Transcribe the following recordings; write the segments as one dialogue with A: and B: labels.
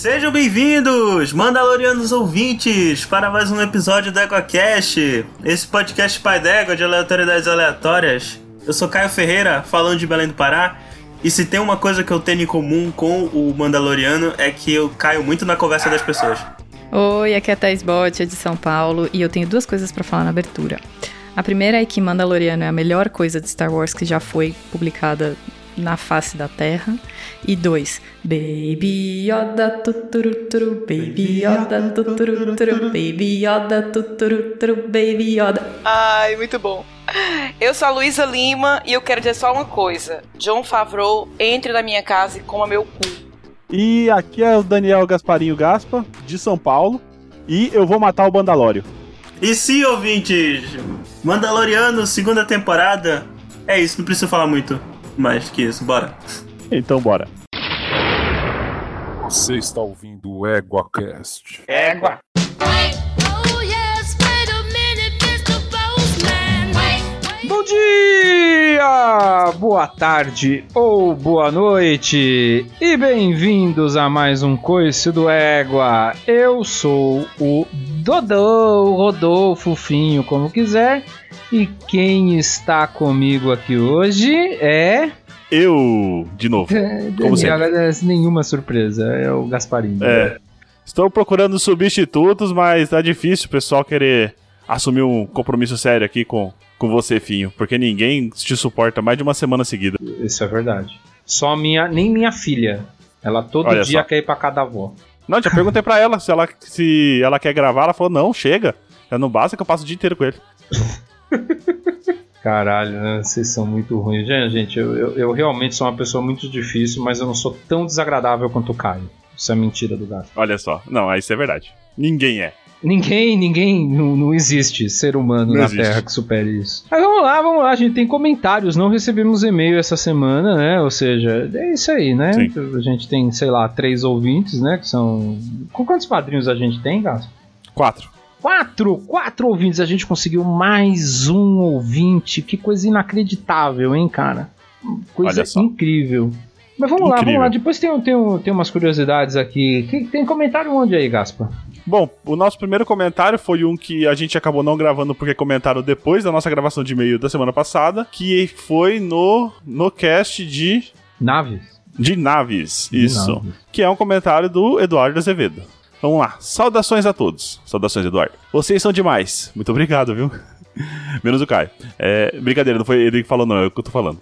A: Sejam bem-vindos, Mandalorianos ouvintes, para mais um episódio do EgoCast, esse podcast pai d'égua de aleatoriedades aleatórias. Eu sou Caio Ferreira, falando de Belém do Pará, e se tem uma coisa que eu tenho em comum com o Mandaloriano é que eu caio muito na conversa das pessoas.
B: Oi, aqui é a Thais Bot, de São Paulo, e eu tenho duas coisas para falar na abertura. A primeira é que Mandaloriano é a melhor coisa de Star Wars que já foi publicada na face da Terra. E dois, Baby Yoda tuturuturu, Baby Yoda tuturuturu, Baby Yoda tuturuturu, Baby Yoda.
C: Ai, muito bom. Eu sou a Luísa Lima e eu quero dizer só uma coisa. John Favreau, entre na minha casa e coma meu cu.
D: E aqui é o Daniel Gasparinho Gaspa, de São Paulo. E eu vou matar o Bandalório.
A: E sim, ouvintes, Mandaloriano, segunda temporada. É isso, não preciso falar muito mais que isso, bora.
D: Então bora.
E: Você está ouvindo o EguaCast.
C: Égua.
F: Bom dia, boa tarde ou boa noite e bem-vindos a mais um Coice do Égua. Eu sou o Dodô, Rodolfo, Finho, como quiser, e quem está comigo aqui hoje é.
D: Eu, de novo. Como sempre.
F: Daniel, nenhuma surpresa, é o Gasparinho.
D: É. Estou procurando substitutos, mas tá difícil o pessoal querer assumir um compromisso sério aqui com, com você, Finho. Porque ninguém te suporta mais de uma semana seguida.
F: Isso é verdade. Só minha, nem minha filha. Ela todo
D: Olha
F: dia
D: só.
F: quer ir pra cada avó.
D: Não, já perguntei pra ela se ela, se ela quer gravar. Ela falou: não, chega. Já não basta que eu passo o dia inteiro com ele.
F: Caralho, né? vocês são muito ruins. Gente, eu, eu, eu realmente sou uma pessoa muito difícil, mas eu não sou tão desagradável quanto o Caio. Isso é mentira do gato.
D: Olha só. Não, isso é verdade. Ninguém é.
F: Ninguém, ninguém, não, não existe ser humano
D: Não
F: na
D: existe.
F: Terra que supere isso. Mas vamos lá, vamos lá, a gente tem comentários. Não recebemos e-mail essa semana, né? Ou seja, é isso aí, né?
D: Sim.
F: A gente tem, sei lá, três ouvintes, né? Que são. Com quantos padrinhos a gente tem, Gato?
D: Quatro.
F: Quatro, quatro ouvintes. A gente conseguiu mais um ouvinte. Que coisa inacreditável, hein, cara? Coisa incrível. Mas vamos lá,
D: Incrível.
F: vamos lá. Depois tem, tem, tem umas curiosidades aqui. Tem comentário onde aí, Gaspa?
D: Bom, o nosso primeiro comentário foi um que a gente acabou não gravando porque comentaram depois da nossa gravação de e-mail da semana passada, que foi no, no cast de,
F: Naves?
D: de naves.
F: De
D: isso.
F: naves.
D: Que é um comentário do Eduardo Azevedo. Vamos lá. Saudações a todos. Saudações, Eduardo. Vocês são demais. Muito obrigado, viu? Menos o Caio. É, brincadeira, não foi ele que falou, não, é o que eu tô falando.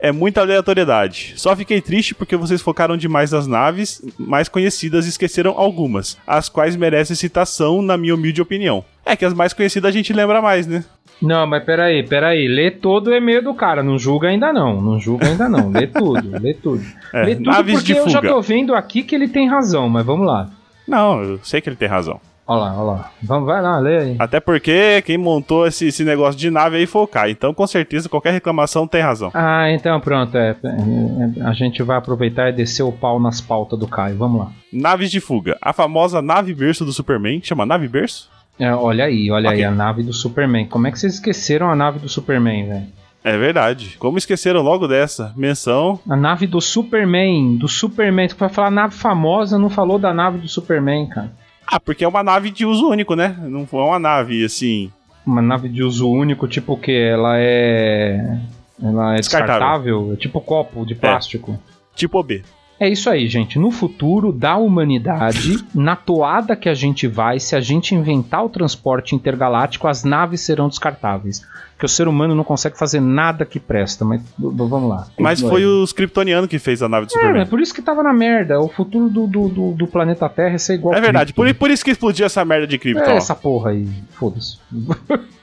D: É muita aleatoriedade. Só fiquei triste porque vocês focaram demais nas naves mais conhecidas e esqueceram algumas, as quais merecem citação, na minha humilde opinião. É que as mais conhecidas a gente lembra mais, né?
F: Não, mas peraí, peraí. Lê todo o e-mail do cara. Não julga ainda não. Não julga ainda não. Lê tudo, lê tudo.
D: É,
F: lê tudo porque eu já tô vendo aqui que ele tem razão, mas vamos lá.
D: Não, eu sei que ele tem razão.
F: Olha lá, olha lá. Vamos, vai lá, lê aí.
D: Até porque quem montou esse, esse negócio de nave aí foi o Caio. Então, com certeza, qualquer reclamação tem razão.
F: Ah, então pronto. É, é, a gente vai aproveitar e descer o pau nas pautas do Caio. Vamos lá.
D: Naves de fuga. A famosa nave berço do Superman. Chama nave berço?
F: É, olha aí, olha
D: Ok.
F: aí, a nave do Superman. Como é que vocês esqueceram a nave do Superman, velho?
D: É verdade. Como esqueceram logo dessa? Menção.
F: A nave do Superman, do Superman. Tu vai falar nave famosa, não falou da nave do Superman, cara.
D: Ah, porque é uma nave de uso único, né? Não foi uma nave assim.
F: Uma nave de uso único, tipo o quê? Ela é. Ela é
D: Descartável.
F: descartável? É tipo copo de plástico.
D: Tipo B.
F: É isso aí, gente. No futuro da humanidade, na toada que a gente vai, se a gente inventar o transporte intergaláctico, as naves serão descartáveis. Porque o ser humano não consegue fazer nada que presta. Mas vamos lá.
D: Mas foi os kryptonianos que fez a nave do
F: É, é
D: Superman.
F: por isso que tava na merda. O futuro do, do, do, do planeta Terra é ser igual
D: É verdade. Por, por isso que explodiu essa merda de Krypton.
F: É essa porra aí. Foda-se.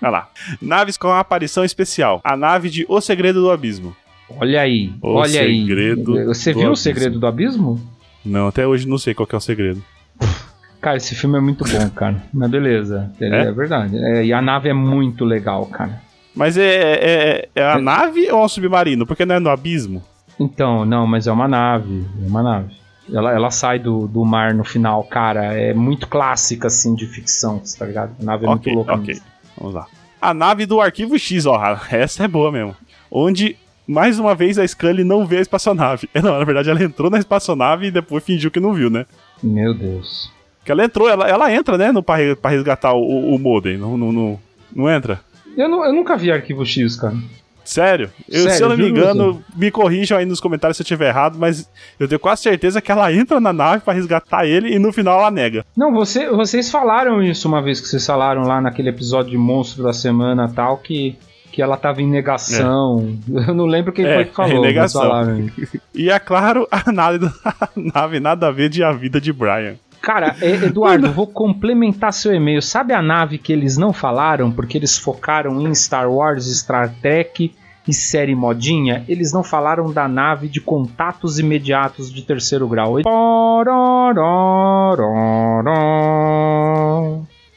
D: Olha lá. Naves com aparição especial. A nave de O Segredo do Abismo.
F: Olha aí.
D: O
F: olha aí.
D: Segredo
F: Você viu o
D: Abismo.
F: segredo do abismo?
D: Não, até hoje não sei qual que é o segredo.
F: Cara, esse filme é muito bom, cara. Mas beleza. É,
D: É?
F: é verdade. É, e a nave é muito legal, cara.
D: Mas é, é, é a nave ou é um submarino? Porque não é no abismo?
F: Então, não, mas é uma nave. É uma nave. Ela, ela sai do, do mar no final, cara. É muito clássica, assim, de ficção, tá ligado? A nave é
D: ok,
F: muito louca.
D: ok.
F: mesmo.
D: Vamos lá. A nave do Arquivo X, ó. Essa é boa mesmo. Onde, mais uma vez, a Scully não vê a espaçonave. É, Não, na verdade, ela entrou na espaçonave e depois fingiu que não viu, né?
F: Meu Deus.
D: Que ela entrou, ela, ela entra, né, no, pra, pra resgatar o, o modem. Não, não, não, não entra?
F: Eu, nu- eu nunca vi Arquivo X, cara.
D: Sério? Eu, se
F: Sério,
D: eu não me engano, me corrijam aí nos comentários se eu tiver errado, mas eu tenho quase certeza que ela entra na nave pra resgatar ele e no final ela nega.
F: Não, você, vocês falaram isso uma vez que vocês falaram lá naquele episódio de Monstro da Semana tal, que, que ela tava em negação. Eu não lembro quem
D: É,
F: foi que falou,
D: negação. E é claro, a nave, a nave nada a ver de a vida de Brian.
F: Cara, Eduardo, vou complementar seu e-mail. Sabe a nave que eles não falaram porque eles focaram em Star Wars, Star Trek e série modinha? Eles não falaram da nave de contatos imediatos de terceiro grau.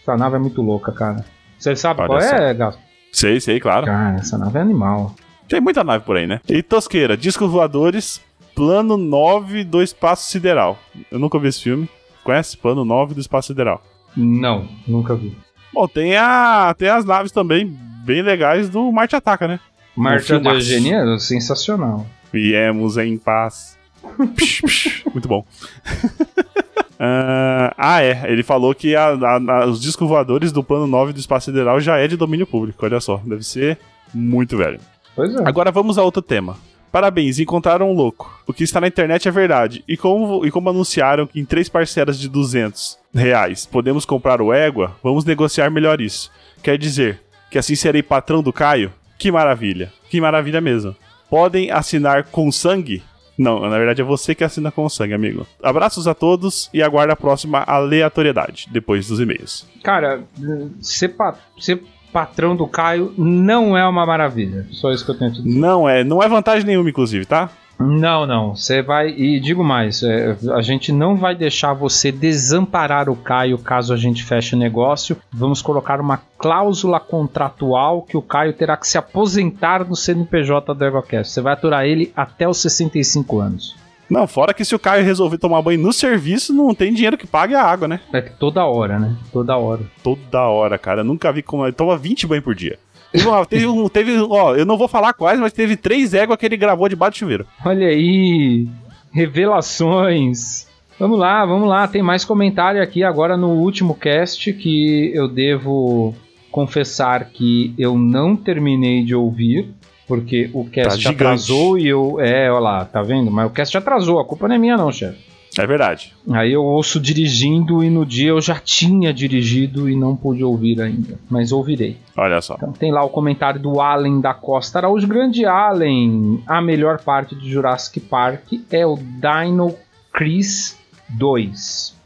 F: Essa nave é muito louca, cara. Você sabe
D: Olha
F: qual
D: só.
F: é, Gato?
D: Sei, sei, claro.
F: Cara, essa nave é animal.
D: Tem muita nave por aí, né? E Tosqueira, discos voadores, plano 9 do espaço sideral. Eu nunca vi esse filme. Conhece? Plano 9 do espaço sideral.
F: Não, nunca vi.
D: Bom, tem, a, tem as naves também bem legais do Marte Ataca, né?
F: Marcha de
D: filmaço.
F: Eugênia, sensacional.
D: Viemos em paz. Psh, psh, Muito bom. Ah, ah, é. Ele falou que a- a- a- os discos voadores do plano 9 do espaço sideral já é de domínio público. Olha só, deve ser muito velho.
F: Pois é.
D: Agora vamos a outro tema. Parabéns, encontraram um louco. O que está na internet é verdade. E como, e como anunciaram que em três parcelas de 200 reais podemos comprar o Égua, vamos negociar melhor isso. Quer dizer que assim serei patrão do Caio? Que maravilha. Que maravilha mesmo. Podem assinar com sangue? Não, na verdade é você que assina com sangue, amigo. Abraços a todos e aguarda a próxima aleatoriedade, depois dos e-mails.
F: Cara, ser, pa- ser patrão do Caio não é uma maravilha. Só isso que eu tenho dizer.
D: Não é, não é vantagem nenhuma, inclusive, tá?
F: Não, não. Você vai. E digo mais: é, a gente não vai deixar você desamparar o Caio caso a gente feche o negócio. Vamos colocar uma cláusula contratual que o Caio terá que se aposentar no CNPJ do EgoCast. Você vai aturar ele até os 65 anos.
D: Não, fora que se o Caio resolver tomar banho no serviço, não tem dinheiro que pague a água, né?
F: É que toda hora, né? Toda hora.
D: Toda hora, cara. Eu nunca vi como. Ele toma 20 banhos por dia. Teve, uma- teve um. Teve, ó, eu não vou falar quais, mas teve três éguas que ele gravou debaixo do chuveiro.
F: Olha aí, revelações. Vamos lá, vamos lá. Tem mais comentário aqui agora no último cast que eu devo confessar que eu não terminei de ouvir. Porque o cast
D: Tá
F: atrasou e eu. É, olha lá, tá vendo? Mas o cast atrasou, a culpa não é minha, não, chefe.
D: É verdade.
F: Aí eu ouço dirigindo e no dia eu já tinha dirigido e não pude ouvir ainda. Mas ouvirei.
D: Olha só.
F: Então tem lá o comentário do Allen da Costa Araújo. Grande Allen, a melhor parte de Jurassic Park é o Dino Chris 2.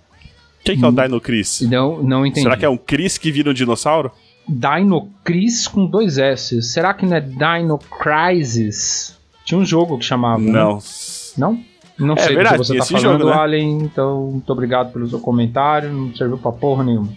D: Quem que é o Dino Chris?
F: Não, não entendi.
D: Será que é um Chris que vira um dinossauro?
F: Dino Chris com dois S. Será que não é Dino Crisis? Tinha um jogo que chamava. né?
D: Não.
F: Não?
D: É
F: sei
D: verdade,
F: do que você tá falando,
D: jogo, né?
F: Allen. Então, muito obrigado pelo seu comentário. Não serviu pra porra nenhuma.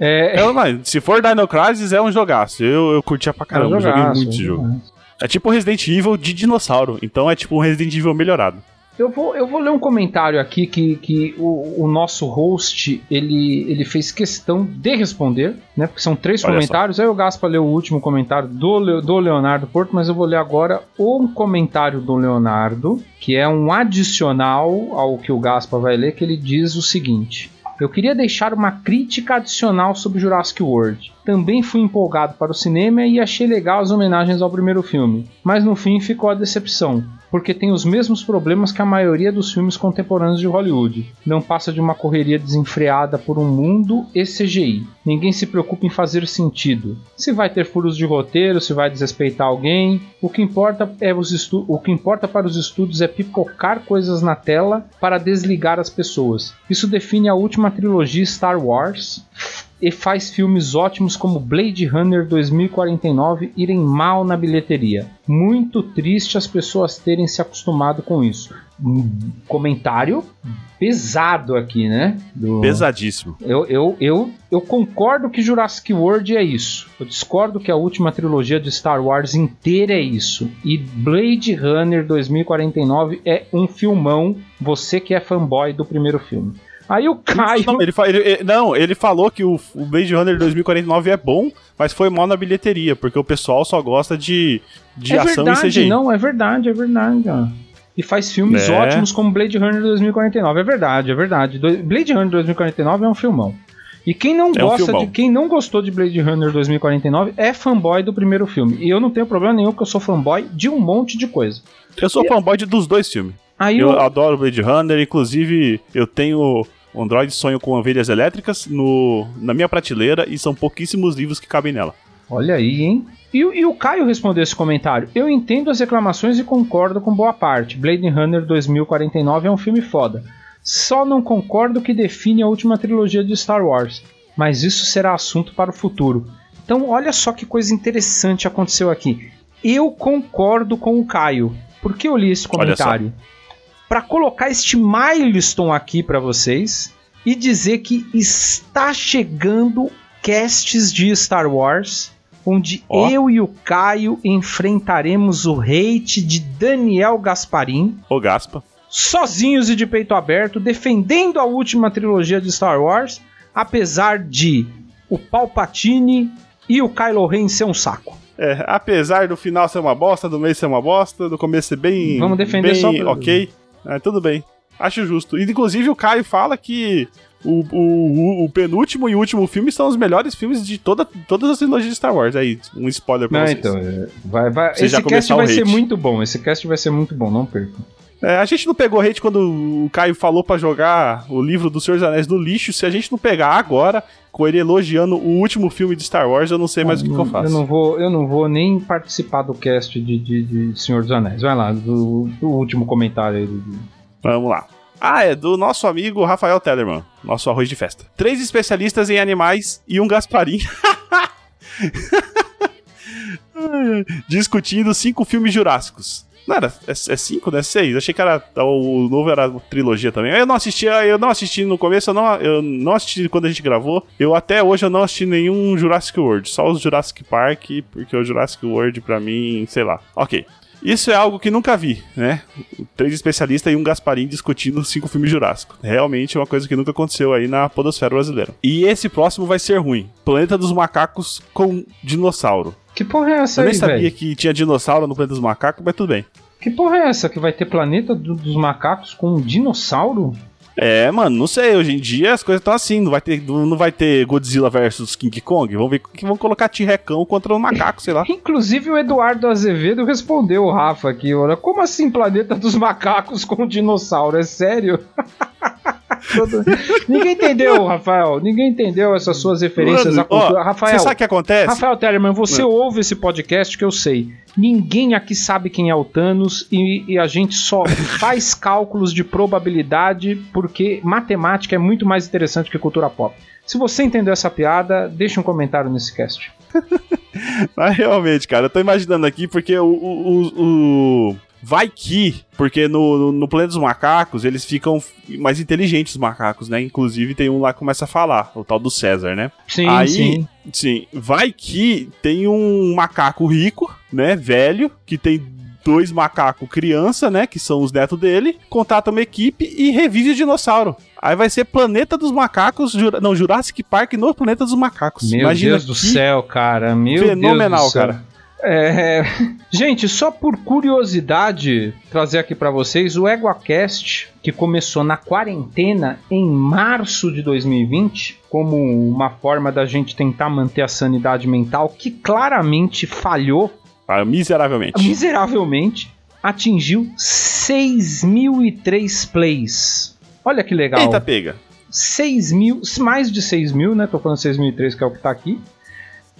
F: É,
D: Eu, não, se for Dino Crisis, é um jogaço. Eu, eu curtia pra caramba,
F: é um
D: joguei
F: jogaço,
D: muito esse
F: é
D: jogo. É tipo Resident Evil de dinossauro. Então é tipo um Resident Evil melhorado.
F: Eu vou, eu vou ler um comentário aqui que, que o, o nosso host ele, ele fez questão de responder, né? Porque são três
D: Olha
F: comentários. Aí o Gaspa leu o último comentário do, do Leonardo Porto, mas eu vou ler agora um comentário do Leonardo, que é um adicional ao que o Gaspa vai ler, que ele diz o seguinte. Eu queria deixar uma crítica adicional sobre Jurassic World. Também fui empolgado para o cinema e achei legal as homenagens ao primeiro filme, mas no fim ficou a decepção, porque tem os mesmos problemas que a maioria dos filmes contemporâneos de Hollywood. Não passa de uma correria desenfreada por um mundo e CGI. Ninguém se preocupa em fazer sentido. Se vai ter furos de roteiro, se vai desrespeitar alguém, o que importa é os estu- o que importa para os estúdios é pipocar coisas na tela para desligar as pessoas. Isso define a última trilogia Star Wars e faz filmes ótimos como Blade Runner 2049 irem mal na bilheteria. Muito triste as pessoas terem se acostumado com isso. Hum, Comentário pesado aqui, né? Do-
D: Pesadíssimo.
F: eu, eu, eu, eu concordo que Jurassic World é isso. Eu discordo que a última trilogia de Star Wars inteira é isso. E Blade Runner 2049 é um filmão. Você que é fanboy do primeiro filme. Aí o Caio.
D: Não ele, fa- ele- ele- não, ele falou que o, o Blade Runner 2049 é bom, mas foi mal na bilheteria, porque o pessoal só gosta de, de
F: é
D: ação
F: verdade,
D: e CGI.
F: não, é verdade, é verdade. e faz filmes
D: É.
F: ótimos como Blade Runner 2049. É verdade, é verdade. Blade Runner 2049 é um filmão. E quem não
D: É um
F: gosta
D: filmão.
F: de quem não gostou de Blade Runner 2049 é fanboy do primeiro filme. E eu não tenho problema nenhum porque eu sou fanboy de um monte de coisa.
D: Eu sou fanboy de- dos dois filmes.
F: Aí
D: Eu
F: eu,
D: adoro Blade Runner, inclusive eu tenho o Android Sonho com Ovelhas Elétricas no, na minha prateleira e são pouquíssimos livros que cabem nela.
F: Olha aí, hein? E, o- e o Caio respondeu esse comentário. Eu entendo as reclamações e concordo com boa parte. Blade Runner 2049 é um filme foda. Só não concordo que define a última trilogia de Star Wars. Mas isso será assunto para o futuro. Então, olha só que coisa interessante aconteceu aqui. Eu concordo com o Caio. Por que eu li esse comentário? Para colocar este milestone aqui para vocês e dizer que está chegando casts de Star Wars onde
D: Ó.
F: eu e o Caio enfrentaremos o hate de Daniel Gasparim,
D: Ô Gaspa.
F: sozinhos e de peito aberto, defendendo a última trilogia de Star Wars, apesar de o Palpatine e o Kylo Ren ser um saco.
D: É, apesar do final ser uma bosta, do meio ser uma bosta, do começo ser bem.
F: Vamos defender
D: bem
F: só pra-
D: ok. É, tudo bem. Acho justo. E inclusive o Caio fala que o, o, o- o penúltimo e último filme são os melhores filmes de toda, todas as trilogias de Star Wars. Aí, um spoiler pra
F: Não,
D: vocês.
F: então, é, vai, vai,
D: Você já
F: esse cast vai ser
D: hate.
F: muito bom. Esse cast vai ser muito bom, não percam.
D: É, a gente não pegou hate quando o Caio falou pra jogar o livro do Senhor dos Anéis no lixo. Se a gente não pegar agora, com ele elogiando o último filme de Star Wars, eu não sei mais o que, que eu faço.
F: Eu não vou, eu não vou nem participar do cast de, de, de Senhor dos Anéis. Vai lá, do, do último comentário aí. do- do-
D: Vamos lá. Ah, é do nosso amigo Rafael Tellerman, nosso arroz de festa. Três especialistas em animais e um Gasparim. Discutindo cinco filmes jurássicos. Não era, é, é cinco, né? Seis. Achei que era o novo era trilogia também. Eu não assisti, eu não assisti no começo, eu não, eu não assisti quando a gente gravou. Eu até hoje eu não assisti nenhum Jurassic World, só os Jurassic Park, porque o Jurassic World pra mim, sei lá. OK. Isso é algo que nunca vi, né? Três especialistas e um Gasparim discutindo cinco filmes jurássicos. Realmente é uma coisa que nunca aconteceu aí na podosfera brasileira. E esse próximo vai ser ruim. Planeta dos Macacos com dinossauro.
F: Que porra é essa
D: Eu
F: aí,
D: nem sabia
F: velho?
D: que tinha dinossauro no Planeta dos Macacos, mas tudo bem.
F: Que porra é essa? Que vai ter planeta do- dos macacos com um dinossauro?
D: É, mano, não sei. Hoje em dia as coisas estão assim. Não vai ter, não vai ter Godzilla versus King Kong. Vamos ver que vão colocar T-Recão contra o macaco, sei lá.
F: Inclusive o Eduardo Azevedo respondeu o Rafa aqui, olha, como assim planeta dos macacos com dinossauro? É sério? Todo- Ninguém entendeu, Rafael. Ninguém entendeu essas suas referências
D: Mano,
F: à cultura.
D: ó,
F: Rafael,
D: Você sabe o que acontece?
F: Rafael Tellerman, você ouve esse podcast que eu sei. Ninguém aqui sabe quem é o Thanos e, e a gente só faz cálculos de probabilidade porque matemática é muito mais interessante que cultura pop. Se você entendeu essa piada, deixa um comentário nesse cast.
D: Mas realmente, cara, eu tô imaginando aqui porque o. o, o- o- Vai que, porque no, no, no planeta dos macacos eles ficam mais inteligentes, os macacos, né? Inclusive tem um lá que começa a falar, o tal do César, né?
F: Sim,
D: Aí,
F: sim.
D: sim, vai que tem um macaco rico, né, velho, que tem dois macacos criança, né, que são os netos dele, contata uma equipe e revive o dinossauro. Aí vai ser Planeta dos Macacos, Jura- não, Jurassic Park no Planeta dos Macacos.
F: Meu
D: Imagina
F: Deus do céu, cara. Meu
D: fenomenal,
F: Deus do céu.
D: cara.
F: É, gente, só por curiosidade, trazer aqui pra vocês o EguaCast, que começou na quarentena em março de 2020, como uma forma da gente tentar manter a sanidade mental, que claramente falhou
D: Ah, miseravelmente.
F: miseravelmente, atingiu 6.003 plays. Olha que legal.
D: Eita, pega.
F: 6 mil, mais de 6 mil, né? Tô falando 6.003, que é o que tá aqui.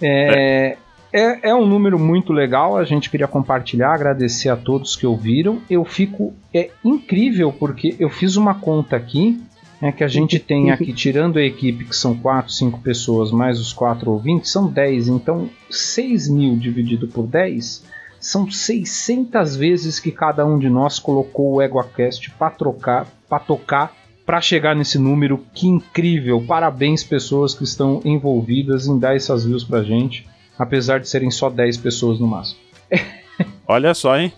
F: É, é. É um número muito legal, a gente queria compartilhar, agradecer a todos que ouviram. Eu fico. É incrível, porque eu fiz uma conta aqui, né, que a gente tem aqui, tirando a equipe, que são 4, 5 pessoas, mais os 4 ouvintes, são 10. Então, 6 mil dividido por 10 são 600 vezes que cada um de nós colocou o EguaCast para trocar, para tocar para chegar nesse número. Que incrível! Parabéns, pessoas que estão envolvidas em dar essas views pra gente, apesar de serem só 10 pessoas no máximo.
D: Olha só, hein?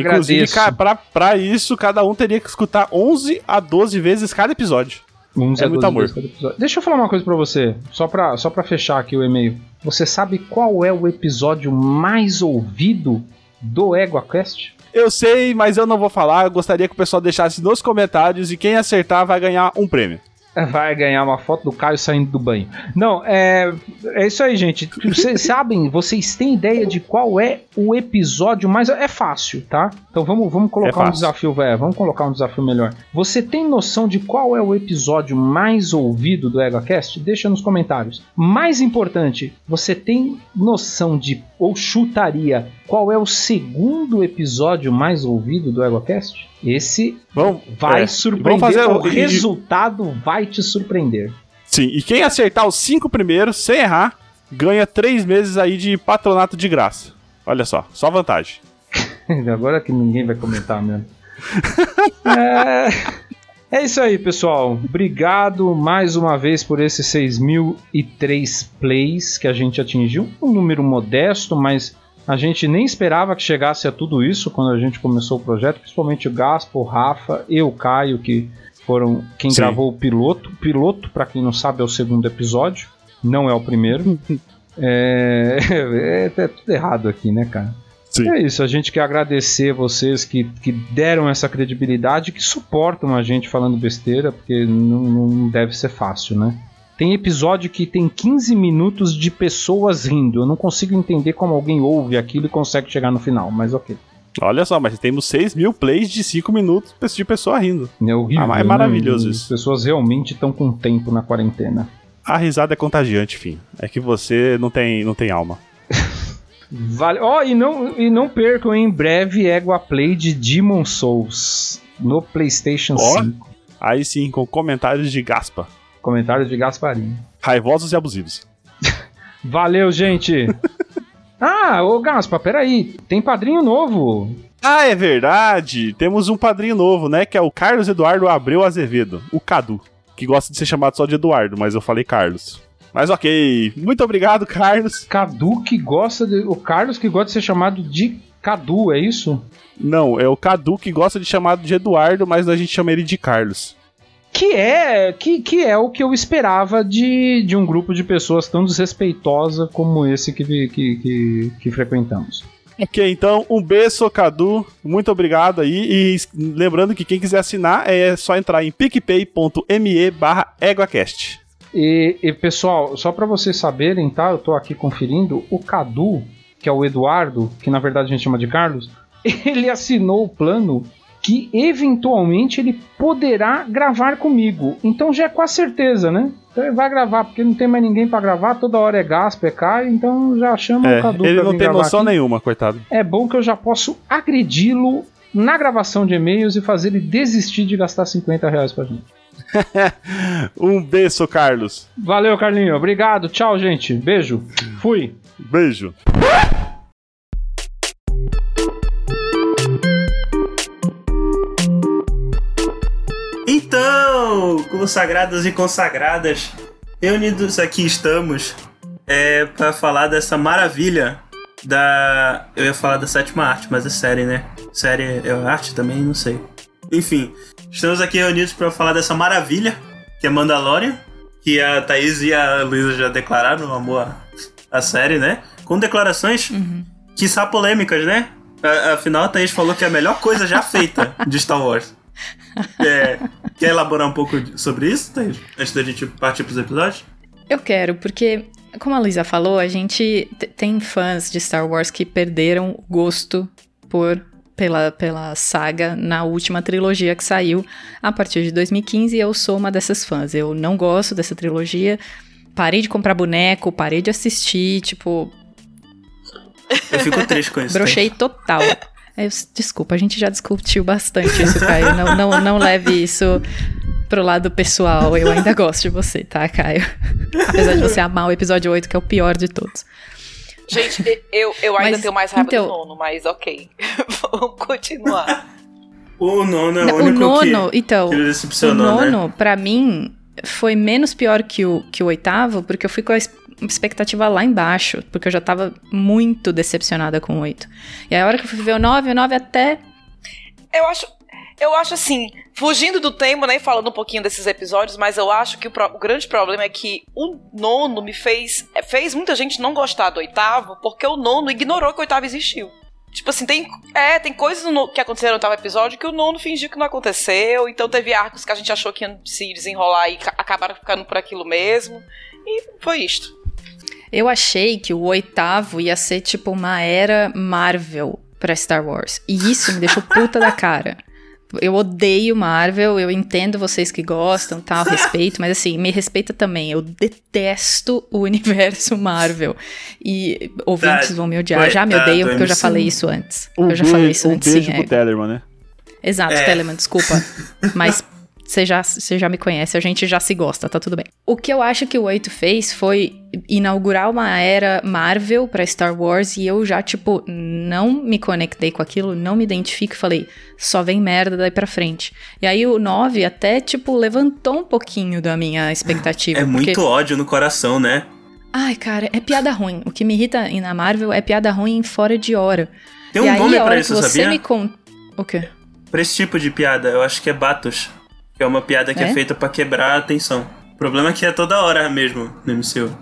D: Inclusive,
F: Agradeço.
D: ca- pra, pra isso, cada um teria que escutar 11 a 12 vezes cada episódio.
F: Uns
D: é
F: a
D: muito
F: 12
D: amor.
F: vezes cada episódio. Deixa eu falar uma coisa pra você, só pra, só pra fechar aqui o e-mail. Você sabe qual é o episódio mais ouvido do EguaCast?
D: Eu sei, mas eu não vou falar. Eu gostaria que o pessoal deixasse nos comentários e quem acertar vai ganhar um prêmio.
F: Vai ganhar uma foto do Caio saindo do banho. Não, é, é isso aí, gente. Vocês sabem, vocês têm ideia de qual é o episódio mais. É fácil, tá? Então vamos, vamos colocar
D: É
F: um desafio, velho. Vamos colocar um desafio melhor. Você tem noção de qual é o episódio mais ouvido do EgoCast? Deixa nos comentários. Mais importante, você tem noção de, ou chutaria, qual é o segundo episódio mais ouvido do EgoCast? Esse
D: Vamos,
F: vai
D: é,
F: surpreender.
D: Vamos fazer
F: o
D: e-
F: resultado vai te surpreender.
D: Sim, e quem acertar os cinco primeiros, sem errar, ganha três meses aí de patronato de graça. Olha só, só vantagem.
F: Agora que ninguém vai comentar mesmo. é, é isso aí, pessoal. Obrigado mais uma vez por esses 6.003 plays que a gente atingiu. Um número modesto, mas a gente nem esperava que chegasse a tudo isso quando a gente começou o projeto, principalmente o Gaspo, o Rafa e o Caio, que foram quem
D: Sim.
F: gravou o piloto. O piloto, para quem não sabe, é o segundo episódio, não é o primeiro. é, é, é tudo errado aqui, né, cara?
D: Sim.
F: É isso, a gente quer agradecer vocês que, que deram essa credibilidade, que suportam a gente falando besteira, porque não, não deve ser fácil, né? Tem episódio que tem 15 minutos de pessoas rindo. Eu não consigo entender como alguém ouve aquilo e consegue chegar no final, mas ok.
D: Olha só, mas temos 6 mil plays de 5 minutos de pessoa rindo.
F: É horrível.
D: Ah, é
F: né?
D: maravilhoso
F: As
D: isso.
F: pessoas realmente estão com tempo na quarentena.
D: A risada é contagiante, fim. É que você não tem, não tem alma.
F: Vale. Ó, e não, e não percam em breve Égua Play de Demon Souls no PlayStation
D: Ó.
F: 5.
D: Aí sim, com comentários de Gaspa.
F: Comentário de Gasparinho.
D: Raivosos e abusivos.
F: Valeu, gente! ah, ô Gaspa, peraí. Tem padrinho novo.
D: Ah, é verdade! Temos um padrinho novo, né? Que é o Carlos Eduardo Abreu Azevedo, o Cadu. Que gosta de ser chamado só de Eduardo, mas eu falei Carlos. Mas ok. Muito obrigado, Carlos.
F: Cadu que gosta de. O Carlos que gosta de ser chamado de Cadu, é isso?
D: Não, é o Cadu que gosta de chamado de Eduardo, mas a gente chama ele de Carlos.
F: Que é, que, que é o que eu esperava de, de um grupo de pessoas tão desrespeitosa como esse que, que, que, que frequentamos.
D: Ok, então, um beijo, Cadu. Muito obrigado aí. E lembrando que quem quiser assinar é só entrar em picpay.me barra EguaCast.
F: E, e, pessoal, só pra vocês saberem, tá? Eu tô aqui conferindo. O Cadu, que é o Eduardo, que na verdade a gente chama de Carlos, ele assinou o plano que eventualmente ele poderá gravar comigo. Então já é com a certeza, né? Então ele vai gravar, porque não tem mais ninguém pra gravar, toda hora é gasto, é Caio, então já chama
D: É,
F: o Cadu
D: ele não tem noção
F: aqui.
D: nenhuma, coitado.
F: É bom que eu já posso agredi-lo na gravação de e-mails e fazer ele desistir de gastar 50 reais pra gente.
D: Um beijo, Carlos.
F: Valeu, Carlinho. Obrigado. Tchau, gente. Beijo. Fui.
D: Beijo.
A: Consagrados e consagradas, reunidos aqui estamos é, para falar dessa maravilha da. Eu ia falar da sétima arte, mas é série, né? Série é arte também? Não sei. Enfim, estamos aqui reunidos para falar dessa maravilha que é Mandalorian, que a Thaís e a Luísa já declararam amor à série, né? Com declarações que são polêmicas, né? Afinal, a Thaís falou que é a melhor coisa já feita de Star Wars. É, quer elaborar um pouco sobre isso, Thaís? Antes da gente partir pros episódios?
B: Eu quero, porque, como a Luísa falou, a gente tem fãs de Star Wars que perderam o gosto por pela, pela saga na última trilogia que saiu a partir de 2015 e eu sou uma dessas fãs. Eu não gosto dessa trilogia. Parei de comprar boneco, parei de assistir, tipo,
A: Eu fico triste com isso.
B: brochei total. Eu- desculpa, a gente já discutiu bastante isso, Caio. Não, não, não leve isso pro lado pessoal. Eu ainda gosto de você, tá, Caio? Apesar de você amar o episódio 8, que é o pior de todos.
C: Gente, eu, eu ainda
B: Mas,
C: tenho mais raiva
B: então-
C: do nono, mas ok. Vamos continuar.
A: O nono é o
B: Não, o
A: único
B: nono,
A: que,
B: então,
A: que
B: o
A: decepcionou, né?
B: nono, pra mim, foi menos pior que o, que o oitavo, porque eu fui com a expectativa lá embaixo, porque eu já tava muito decepcionada com o oito. E aí, a hora que eu fui ver o nove, o nove até
C: Eu acho. Eu acho assim, fugindo do tema, né, falando um pouquinho desses episódios, mas eu acho que o, pro- o grande problema é que o nono me fez. fez muita gente não gostar do oitavo, porque o nono ignorou que o oitavo existiu. Tipo assim, tem, é, tem coisas no- que aconteceram no oitavo episódio que o nono fingiu que não aconteceu. Então teve arcos que a gente achou que iam se desenrolar e ca- acabaram ficando por aquilo mesmo. E foi isto.
B: Eu achei que o oitavo ia ser tipo uma era Marvel pra Star Wars. E isso me deixou puta da cara. Eu odeio Marvel, eu entendo vocês que gostam, tal, respeito, mas assim, me respeita também. Eu detesto o universo Marvel. E ouvintes
A: Tá,
B: vão me odiar. Já me
A: coitado,
B: odeiam porque eu já falei isso antes. Eu já falei isso antes, sim. é.
D: Tellerman, né?
B: Exato,
A: É.
B: Telemann, desculpa. Mas você já, você já me conhece, a gente já se gosta, tá tudo bem. O que eu acho que o 8 fez foi inaugurar uma era Marvel pra Star Wars e eu já, tipo, não me conectei com aquilo, não me identifico e falei, só vem merda daí pra frente. E aí o 9 até, tipo, levantou um pouquinho da minha expectativa.
A: É muito
B: porque-
A: ódio no coração, né?
B: Ai, cara, é piada ruim. O que me irrita na Marvel é piada ruim fora de hora.
A: Tem um
B: e
A: nome pra isso,
B: você
A: sabia?
B: me con... O quê?
A: Pra esse tipo de piada, eu acho que é Batos. Que é uma piada que é,
B: É?
A: feita pra quebrar a atenção. O problema é que é toda hora mesmo no MCU.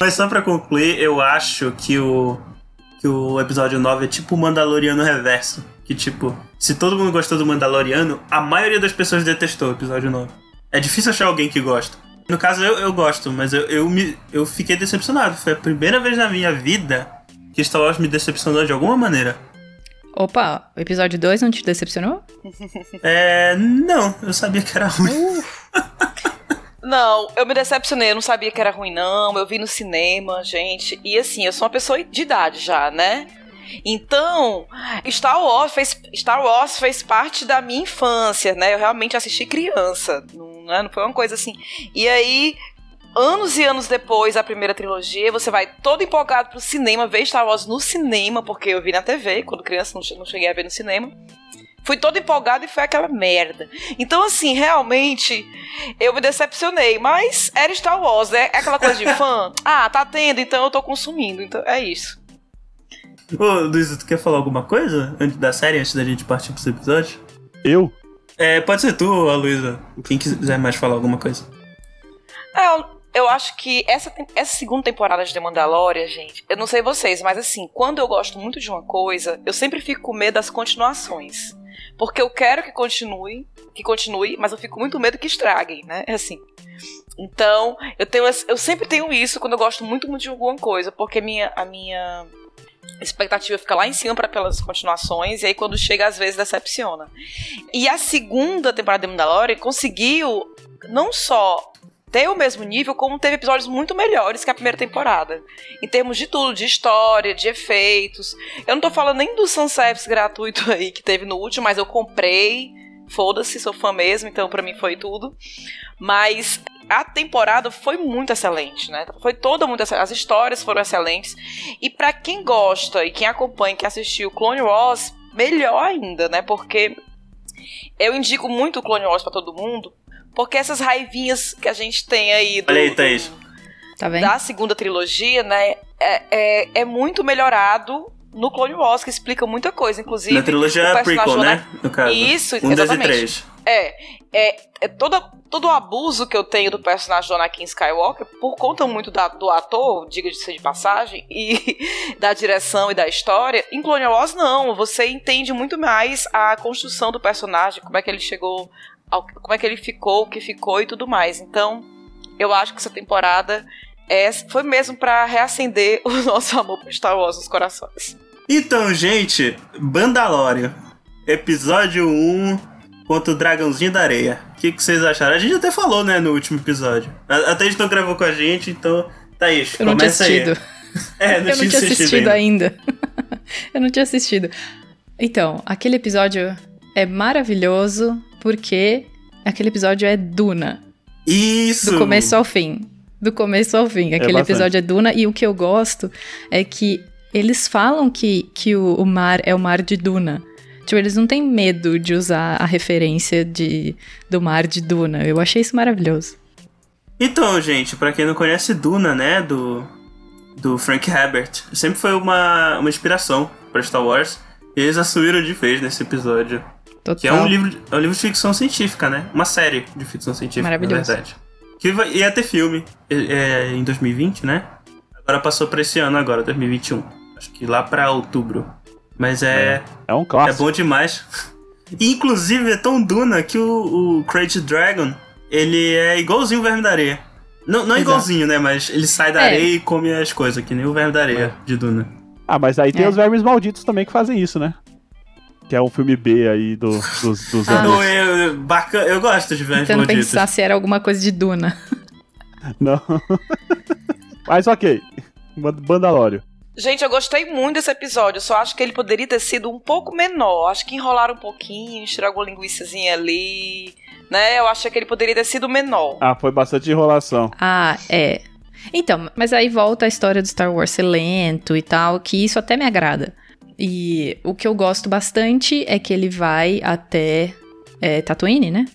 A: Mas só pra concluir, eu acho que o. Que o episódio 9 é tipo o Mandaloriano Reverso. Que tipo, se todo mundo gostou do Mandaloriano, a maioria das pessoas detestou o episódio 9. É difícil achar alguém que gosta. No caso, eu, eu gosto, mas eu, eu, me, eu fiquei decepcionado. Foi a primeira vez na minha vida que Star Wars me decepcionou de alguma maneira.
B: Opa, o episódio 2 não te decepcionou?
A: É. Não, eu sabia que era ruim.
C: Não, eu me decepcionei, eu não sabia que era ruim, não. Eu vi no cinema, gente. E assim, eu sou uma pessoa de idade já, né? Então, Star Wars fez, Star Wars fez parte da minha infância, né? Eu realmente assisti criança, não, né? não foi uma coisa assim. E aí, anos e anos depois da primeira trilogia, você vai todo empolgado pro cinema, ver Star Wars no cinema, porque eu vi na TV, quando criança não che- não cheguei a ver no cinema. Fui todo empolgado e foi aquela merda. Então, assim, realmente, eu me decepcionei. Mas era Star Wars, né? É aquela coisa de fã. Ah, tá tendo, então eu tô consumindo. Então é isso.
A: Ô, Luiz, tu quer falar alguma coisa antes da série, antes da gente partir pros episódios?
D: Eu?
A: É, pode ser tu a Luísa. Quem quiser mais falar alguma coisa.
C: É, eu, acho que essa, essa segunda temporada de The Mandalorian, gente, eu não sei vocês, mas assim, quando eu gosto muito de uma coisa, eu sempre fico com medo das continuações. Porque eu quero que continue, que continue, mas eu fico muito medo que estraguem, né? É assim. Então, eu tenho eu sempre tenho isso quando eu gosto muito, muito de alguma coisa, porque minha, a minha expectativa fica lá em cima para aquelas continuações, e aí quando chega, às vezes decepciona. E a segunda temporada de Mandalorian conseguiu não só ter o mesmo nível, como teve episódios muito melhores que a primeira temporada. Em termos de tudo, de história, de efeitos. Eu não tô falando nem do fanservice gratuito aí que teve no último, mas eu comprei. Foda-se, sou fã mesmo, então pra mim foi tudo. Mas a temporada foi muito excelente, né? Foi toda muito excelente. As histórias foram excelentes. E pra quem gosta e quem acompanha, quem assistiu Clone Wars, melhor ainda, né? Porque eu indico muito Clone Wars pra todo mundo, porque essas raivinhas que a gente tem aí do,
A: Olha aí, Thaís.
C: do-
B: Tá vendo?
C: da segunda trilogia, né? É, é, é muito melhorado no Clone Wars, que explica muita coisa, inclusive.
A: Na trilogia
C: o personagem
A: prequel,
C: Jona-
A: né? No caso.
C: Isso,
A: um, dois e
C: exatamente.
A: três.
C: É, é, é toda, todo o abuso que eu tenho do personagem do Anakin Skywalker, por conta muito da- do ator, diga-se de passagem, e da direção e da história, em Clone Wars não, você entende muito mais a construção do personagem, como é que ele chegou, ao- como é que ele ficou, o que ficou e tudo mais. Então, eu acho que essa temporada é, foi mesmo pra reacender o nosso amor por Star Wars nos corações.
A: Então, gente, Bandalório. Episódio 1 contra o Dragãozinho da Areia. O que, que vocês acharam? A gente até falou, né, no último episódio. Até a gente não gravou com a gente, então. Thaís,
B: Eu não tinha
A: começa aí.
B: assistido.
A: É, não
B: Eu não tinha assistido
A: ainda.
B: ainda. eu não tinha assistido. Então, aquele episódio é maravilhoso porque aquele episódio é Duna.
A: Isso!
B: Do começo ao fim. Do começo ao fim. Aquele
D: bastante.
B: episódio é Duna. E o que eu gosto é que eles falam que, que o, o mar é o mar de Duna. Tipo, eles não têm medo de usar a referência de, do mar de Duna. Eu achei isso maravilhoso.
A: Então, gente, pra quem não conhece Duna, né, do, do Frank Herbert, sempre foi uma, uma inspiração pra Star Wars. E eles assumiram de vez nesse episódio.
B: Total.
A: Que é um livro, de- é um livro de ficção científica, né? Uma série de ficção científica,
B: Maravilhoso.
A: na verdade. Que vai, ia ter filme é, é, em 2020, né? Agora passou pra esse ano agora, 2021. Acho que lá pra outubro. Mas é,
D: É um
A: é
D: clássico.
A: bom demais. E, Inclusive, é tão Duna que o, o Crate Dragon, ele é igualzinho o Verme da Areia. Não, não é igualzinho, né? Mas ele sai da
B: É.
A: areia e come as coisas, que nem o Verme da Areia de Duna.
D: Ah, mas aí tem
B: É.
D: os vermes malditos também que fazem isso, né? Que é um filme B aí do, dos, dos
B: Ah.
D: anos.
A: Não, eu, eu- bacana, eu gosto de Vermes
B: Tentando pensar se era alguma coisa de Duna.
D: Não. mas ok. Mandalório.
C: Gente, eu gostei muito desse episódio. Só acho que ele poderia ter sido um pouco menor. Acho que enrolaram um pouquinho, alguma linguiçazinha ali. Né? Eu acho que ele poderia ter sido menor.
D: Ah, foi bastante enrolação.
B: Ah, é. Então, mas aí volta a história do Star Wars ser lento e tal, que isso até me agrada. E o que eu gosto bastante é que ele vai até é, Tatooine, né?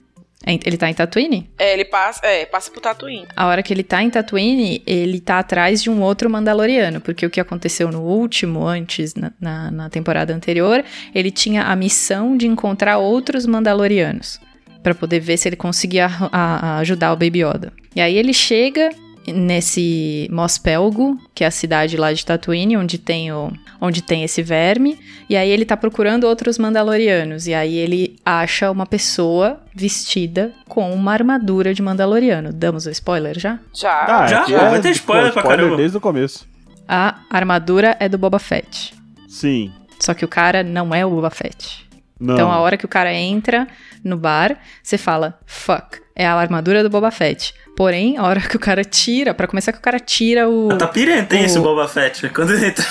B: É, Ele tá em Tatooine?
C: É, ele passa, é, passa pro Tatooine.
B: A hora que ele tá em Tatooine, ele tá atrás de um outro Mandaloriano, porque o que aconteceu no último, antes, na, na, na temporada anterior, ele tinha a missão de encontrar outros Mandalorianos, Pra poder ver se ele conseguia a- a- ajudar o Baby Yoda. E aí ele chega nesse Mos Pelgo, que é a cidade lá de Tatooine, onde tem, o, onde tem esse verme, e aí ele tá procurando outros Mandalorianos, e aí ele acha uma pessoa vestida com uma armadura de Mandaloriano. Damos o spoiler já?
C: Já.
A: Já?
D: aqui
A: Vai ter spoiler pra caramba.
D: desde o começo.
B: A armadura é do Boba Fett.
D: Sim.
B: Só que o cara não é o Boba Fett.
D: Não.
B: Então a hora que o cara entra no bar, você fala, fuck, é a armadura do Boba Fett. Porém, a hora que o cara tira, pra começar que o cara tira o.
A: Tá pirenta, hein,
B: o-
A: esse Boba Fett. Quando ele entra.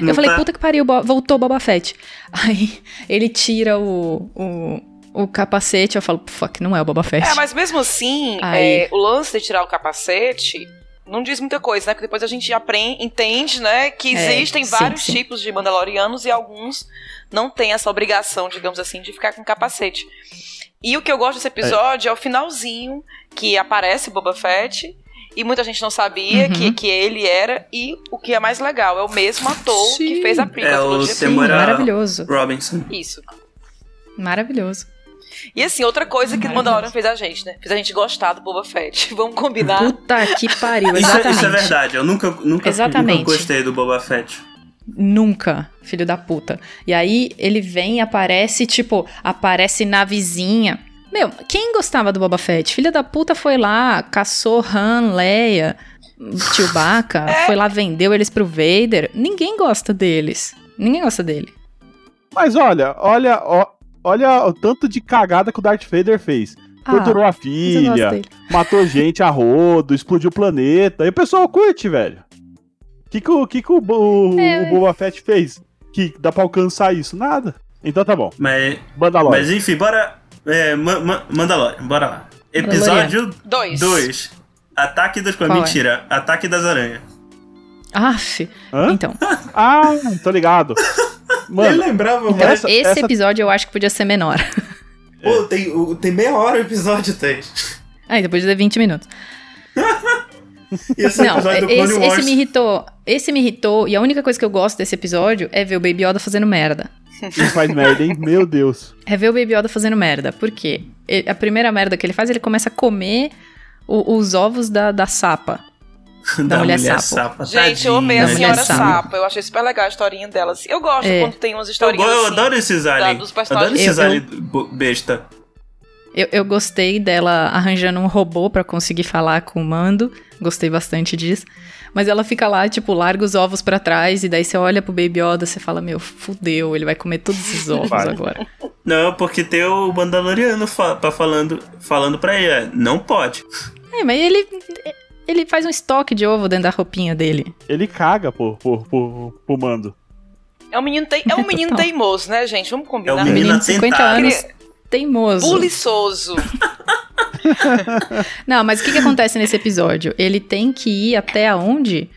A: Não
B: Eu falei,
A: tá-
B: puta que pariu, voltou Boba Fett. Aí ele tira o, o, o capacete, eu falo, fuck, não é o Boba Fett.
C: É, mas mesmo assim,
B: Aí.
C: é, o lance de tirar o capacete não diz muita coisa, né? Porque depois a gente aprende, entende, né? Que
B: É,
C: existem
B: sim,
C: vários
B: sim.
C: tipos de Mandalorianos e alguns não têm essa obrigação, digamos assim, de ficar com capacete. E o que eu gosto desse episódio é, o finalzinho, que aparece Boba Fett. E muita gente não sabia
B: Uhum.
C: que, que ele era. E o que é mais legal, é o mesmo ator
B: Sim.
C: que fez a prequel.
A: É, o Temora-
B: maravilhoso.
A: Robinson.
C: Isso.
B: Maravilhoso.
C: E assim, outra coisa que o Mandalorian fez a gente, né? Fez a gente gostar do Boba Fett. Vamos combinar.
B: Puta que pariu,
A: Isso, é-
B: exatamente.
A: isso é verdade. Eu nunca, nunca,
B: Exatamente.
A: nunca gostei do Boba Fett.
B: Nunca, filho da puta. E aí ele vem e aparece, tipo, aparece na vizinha. Meu, quem gostava do Boba Fett? Filha da puta foi lá, caçou Han, Leia, Chewbacca, foi lá, vendeu eles pro Vader. Ninguém gosta deles. Ninguém gosta dele.
D: Mas olha, olha, ó, olha o tanto de cagada que o Darth Vader fez. Torturou a filha, matou gente a rodo, explodiu o planeta. E o pessoal curte, velho. O que, que, o, que, que o, Bo-
B: É,
D: o Boba Fett fez? Que dá pra alcançar isso? Nada. Então tá bom.
A: Mas,
D: Mandalorian.
A: mas enfim, bora. É, Ma- Ma- Mandalorian, bora lá. Episódio
C: Dois.
A: 2. Ataque dos.
B: Qual é?
A: Mentira. Ataque das aranhas.
B: Aff.
D: Hã?
B: Então,
D: Ah, tô ligado. Mano,
A: lembrava,
B: então
D: essa-
B: esse
D: essa-
B: episódio eu acho que podia ser menor.
A: Pô, tem, tem meia hora o episódio, tem.
B: Aí, depois de 20 minutos.
A: Esse
B: Não,
A: Clone
B: esse, esse me irritou. Esse me irritou. E a única coisa que eu gosto desse episódio é ver o Baby Yoda fazendo merda.
D: ele faz merda, hein? Meu Deus.
B: É ver o Baby Yoda fazendo merda. Por quê? Ele- a primeira merda que ele faz, ele começa a comer o- os ovos da, da sapa.
A: da
B: mulher
A: mulher,
B: sapo.
A: sapa.
C: Gente, eu amei a. Senhora
B: Mulher sapo.
C: Sapo. Eu achei super legal a historinha dela. assim. Eu gosto
B: É.
C: quando tem umas
A: Eu,
C: historinhas
A: eu
C: assim.
A: adoro esses
C: da-
A: aliens.
C: dos
A: Adoro esses
B: Eu- eu-
A: aliens besta.
B: Eu, eu gostei dela arranjando um robô pra conseguir falar com o Mando. Gostei bastante disso. Mas ela fica lá, tipo, larga os ovos pra trás. E daí você olha pro Baby Yoda você fala: Meu, fudeu, ele vai comer todos esses ovos
D: Vai.
B: agora.
A: Não, porque tem o Mandaloriano fa falando, falando pra ele, é, não pode.
B: É, mas ele. Ele faz um estoque de ovo dentro da roupinha dele.
D: Ele caga por, por, por, por mando.
C: É um menino, te... é um menino
B: Total.
C: teimoso, né, gente? Vamos combinar.
A: É um
B: Menino
A: menino
B: de 50
A: atentado.
B: anos, teimoso.
C: Buliçoso.
B: Não, mas o que, que acontece nesse episódio? Ele tem que ir até aonde?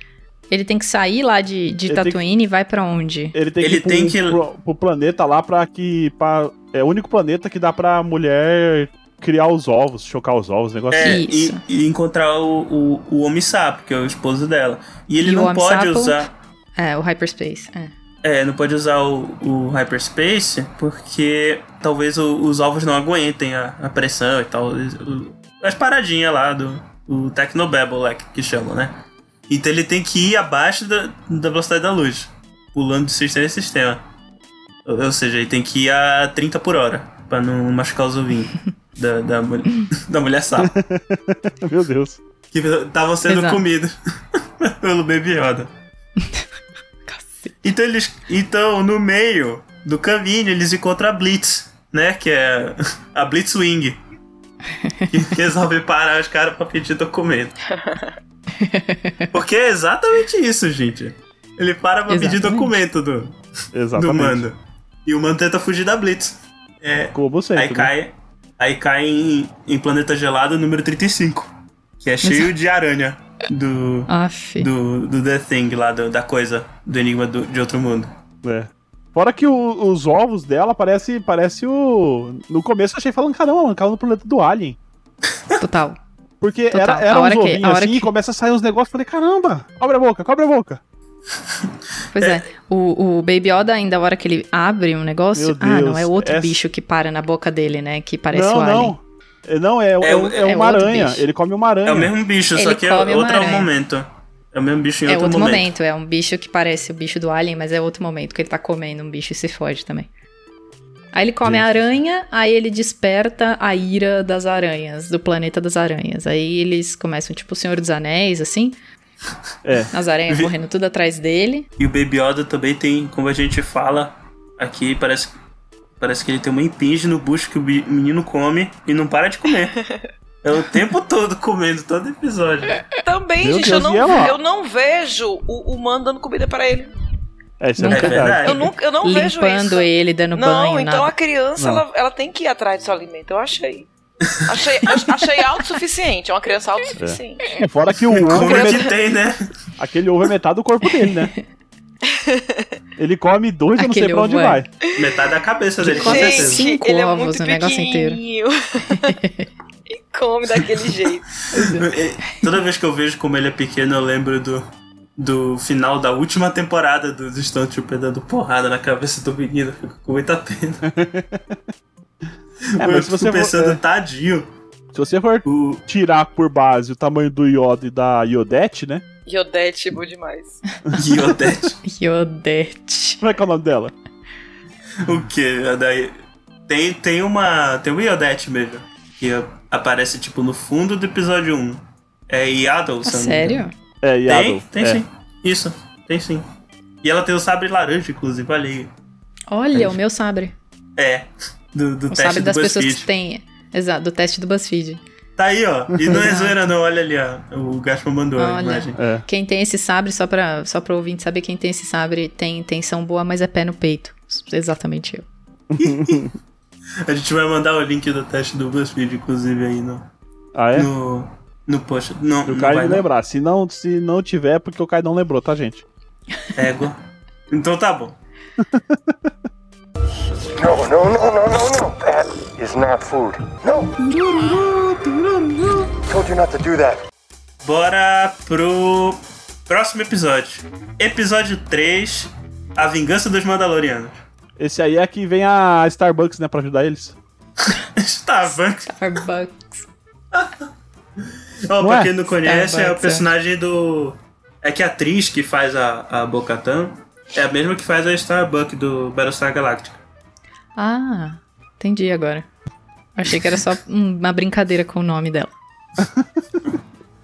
B: Ele tem que sair lá de, de
D: Ele tem que-
B: Tatooine e vai pra onde?
D: Ele tem
A: Ele
D: que ir
A: tem
D: pro,
A: que-
D: pro, pro planeta lá pra que. Pra, é o único planeta que dá pra mulher criar os ovos, chocar os ovos, negócio
A: É,
D: assim.
A: e, e encontrar o, o, o Homem Sapo, que é o esposo dela. E ele
B: E
A: não pode usar.
B: É, o Hyperspace. É.
A: É, não pode usar o, o Hyperspace porque talvez o- os ovos não aguentem a, a pressão e tal. o- as paradinhas lá do o Technobabble lá que, que chamam, né? Então ele tem que ir abaixo da, da velocidade da luz, pulando de sistema em sistema. Ou ou seja, ele tem que ir a 30 por hora pra não machucar os ovinhos da, da, mul- da mulher sapo.
D: Meu Deus.
A: que estavam sendo
B: Exato.
A: comidos pelo Baby Yoda. Então eles. Então, no meio do caminho, eles encontram a Blitz, né? Que é a Blitzwing. Que resolve parar os caras pra pedir documento. Porque é exatamente isso, gente. Ele para pra pedir
B: Exatamente.
A: documento do, do. Mando. E o Mando tenta fugir da Blitz. É,
D: Como sempre.
A: Aí
D: né?
A: Aí cai em, em Planeta Gelado número 35. Que é cheio de aranha do,
B: Aff.
A: do, do The Thing lá, do- da coisa, do Enigma do- de Outro Mundo.
D: É. Fora que o- os ovos dela parece, parece o. No começo eu achei falando, caramba, mano, caiu no planeta do Alien.
B: Total.
D: Porque
B: Total.
D: era, era uns
B: que-
D: ovinhos assim
B: que-
D: e começa a sair uns negócios. Falei, caramba, cobre a boca, cobre a boca.
B: Pois é. O, o Baby Yoda, ainda a hora que ele abre um negócio.
D: Meu
B: ah,
D: Deus,
B: não, é outro
D: essa-
B: bicho que para na boca dele, né? Que parece
D: não,
B: o Alien.
D: não. É, Não, é, é,
A: É o-
D: é
B: é
D: uma aranha.
B: bicho.
D: Ele come uma aranha.
A: É o mesmo bicho, só
B: Ele
A: que é outro
B: aranha.
A: momento. É o mesmo bicho em
B: É
A: outro,
B: outro
A: momento.
B: momento. é um bicho que parece o bicho do Alien, mas é outro momento que ele tá comendo um bicho e se foge também. Aí ele come a aranha, aí ele desperta a ira das aranhas, do planeta das aranhas. Aí eles começam, tipo, o Senhor dos Anéis, assim.
D: É.
B: As aranhas correndo tudo atrás dele.
A: E o Baby Yoda também tem, como a gente fala aqui, parece, parece que ele tem uma impinge no bucho que o menino come e não para de comer. É o tempo todo comendo, todo episódio.
C: Também,
D: Meu
C: gente,
D: Deus,
C: eu,
D: ela?
C: não, eu não vejo o, o man dando comida pra ele.
D: É, isso é
B: Nunca.
D: verdade.
A: verdade.
C: Eu, nunca, eu não vejo
B: limpando
C: isso.
B: ele, dando
C: não,
B: banho,
C: então
B: nada.
C: a criança,
D: Não.
C: ela, ela tem que ir atrás do seu alimento. Eu achei. Achei, ach- achei autossuficiente. É uma criança autossuficiente.
D: É, Fora que o ovo é
A: é
D: met-
A: tem, né?
D: aquele ovo é metade do corpo dele, né? Ele come dois, eu não sei pra onde
B: é.
D: vai.
A: Metade da cabeça dele, com
B: come
A: certeza.
B: cinco
C: ele é
B: ovos
C: muito
B: no negócio inteiro.
C: pequenininho. e come daquele jeito.
A: Toda vez que eu vejo como ele é pequeno, eu lembro do, do final da última temporada dos Stone Trooper dando porrada na cabeça do menino. Fico com muita pena.
D: É,
A: eu
D: mas se você
A: fico
D: for,
A: pensando,
D: é,
A: tadinho.
D: se você for
A: O,
D: tirar por base o tamanho do Yoda e da Yodette, né?
C: Yodete, bom demais.
A: Guiodete.
B: Yodete.
D: Como é que é o nome dela?
A: o que? Daí, tem, tem uma. Tem o Iodete mesmo. Que aparece tipo no fundo do episódio 1. É Yaddle,
B: Ah,
A: eu engano.
B: sério?
D: É,
A: Tem,
D: Yaddle.
A: tem
D: é.
A: sim. Isso, tem sim. E ela tem o sabre laranja, inclusive, olha aí.
B: Olha, o meu sabre.
A: É, do, do teste
B: sabre
A: do
B: das pessoas
A: BuzzFeed.
B: que têm. Exato, do teste do BuzzFeed.
A: Tá aí, ó. E não é zoeira não, olha ali, ó. O Gaspar mandou a
B: Olha.
A: imagem.
D: É.
B: Quem tem esse sabre, só pra, só pra ouvinte saber, quem tem esse sabre tem intenção boa, mas é pé no peito. Exatamente eu.
A: A gente vai mandar o link do teste do BuzzFeed, inclusive, aí no,
D: Ah, é?
A: no, no post. Não,
D: o Caio
A: vai não.
D: lembrar. Se não, se não tiver, é porque o Caio não lembrou, tá, gente?
A: Égua. Então tá bom.
G: No, no, no, no, no, no. That is not food. No. Told you not to do that.
A: Bora pro próximo episódio. Episódio 3, A Vingança dos Mandalorianos.
D: Esse aí é que vem a Starbucks, né, pra ajudar eles.
A: Starbucks.
B: Starbucks.
D: Não
A: pra
D: é?
A: quem não conhece, é o
B: Starbucks, é.
A: personagem do. É que a atriz que faz a, a Bocatan é a mesma que faz a Starbuck do Battlestar Galactica.
B: Ah, entendi agora. Achei que era só um- uma brincadeira com o nome dela.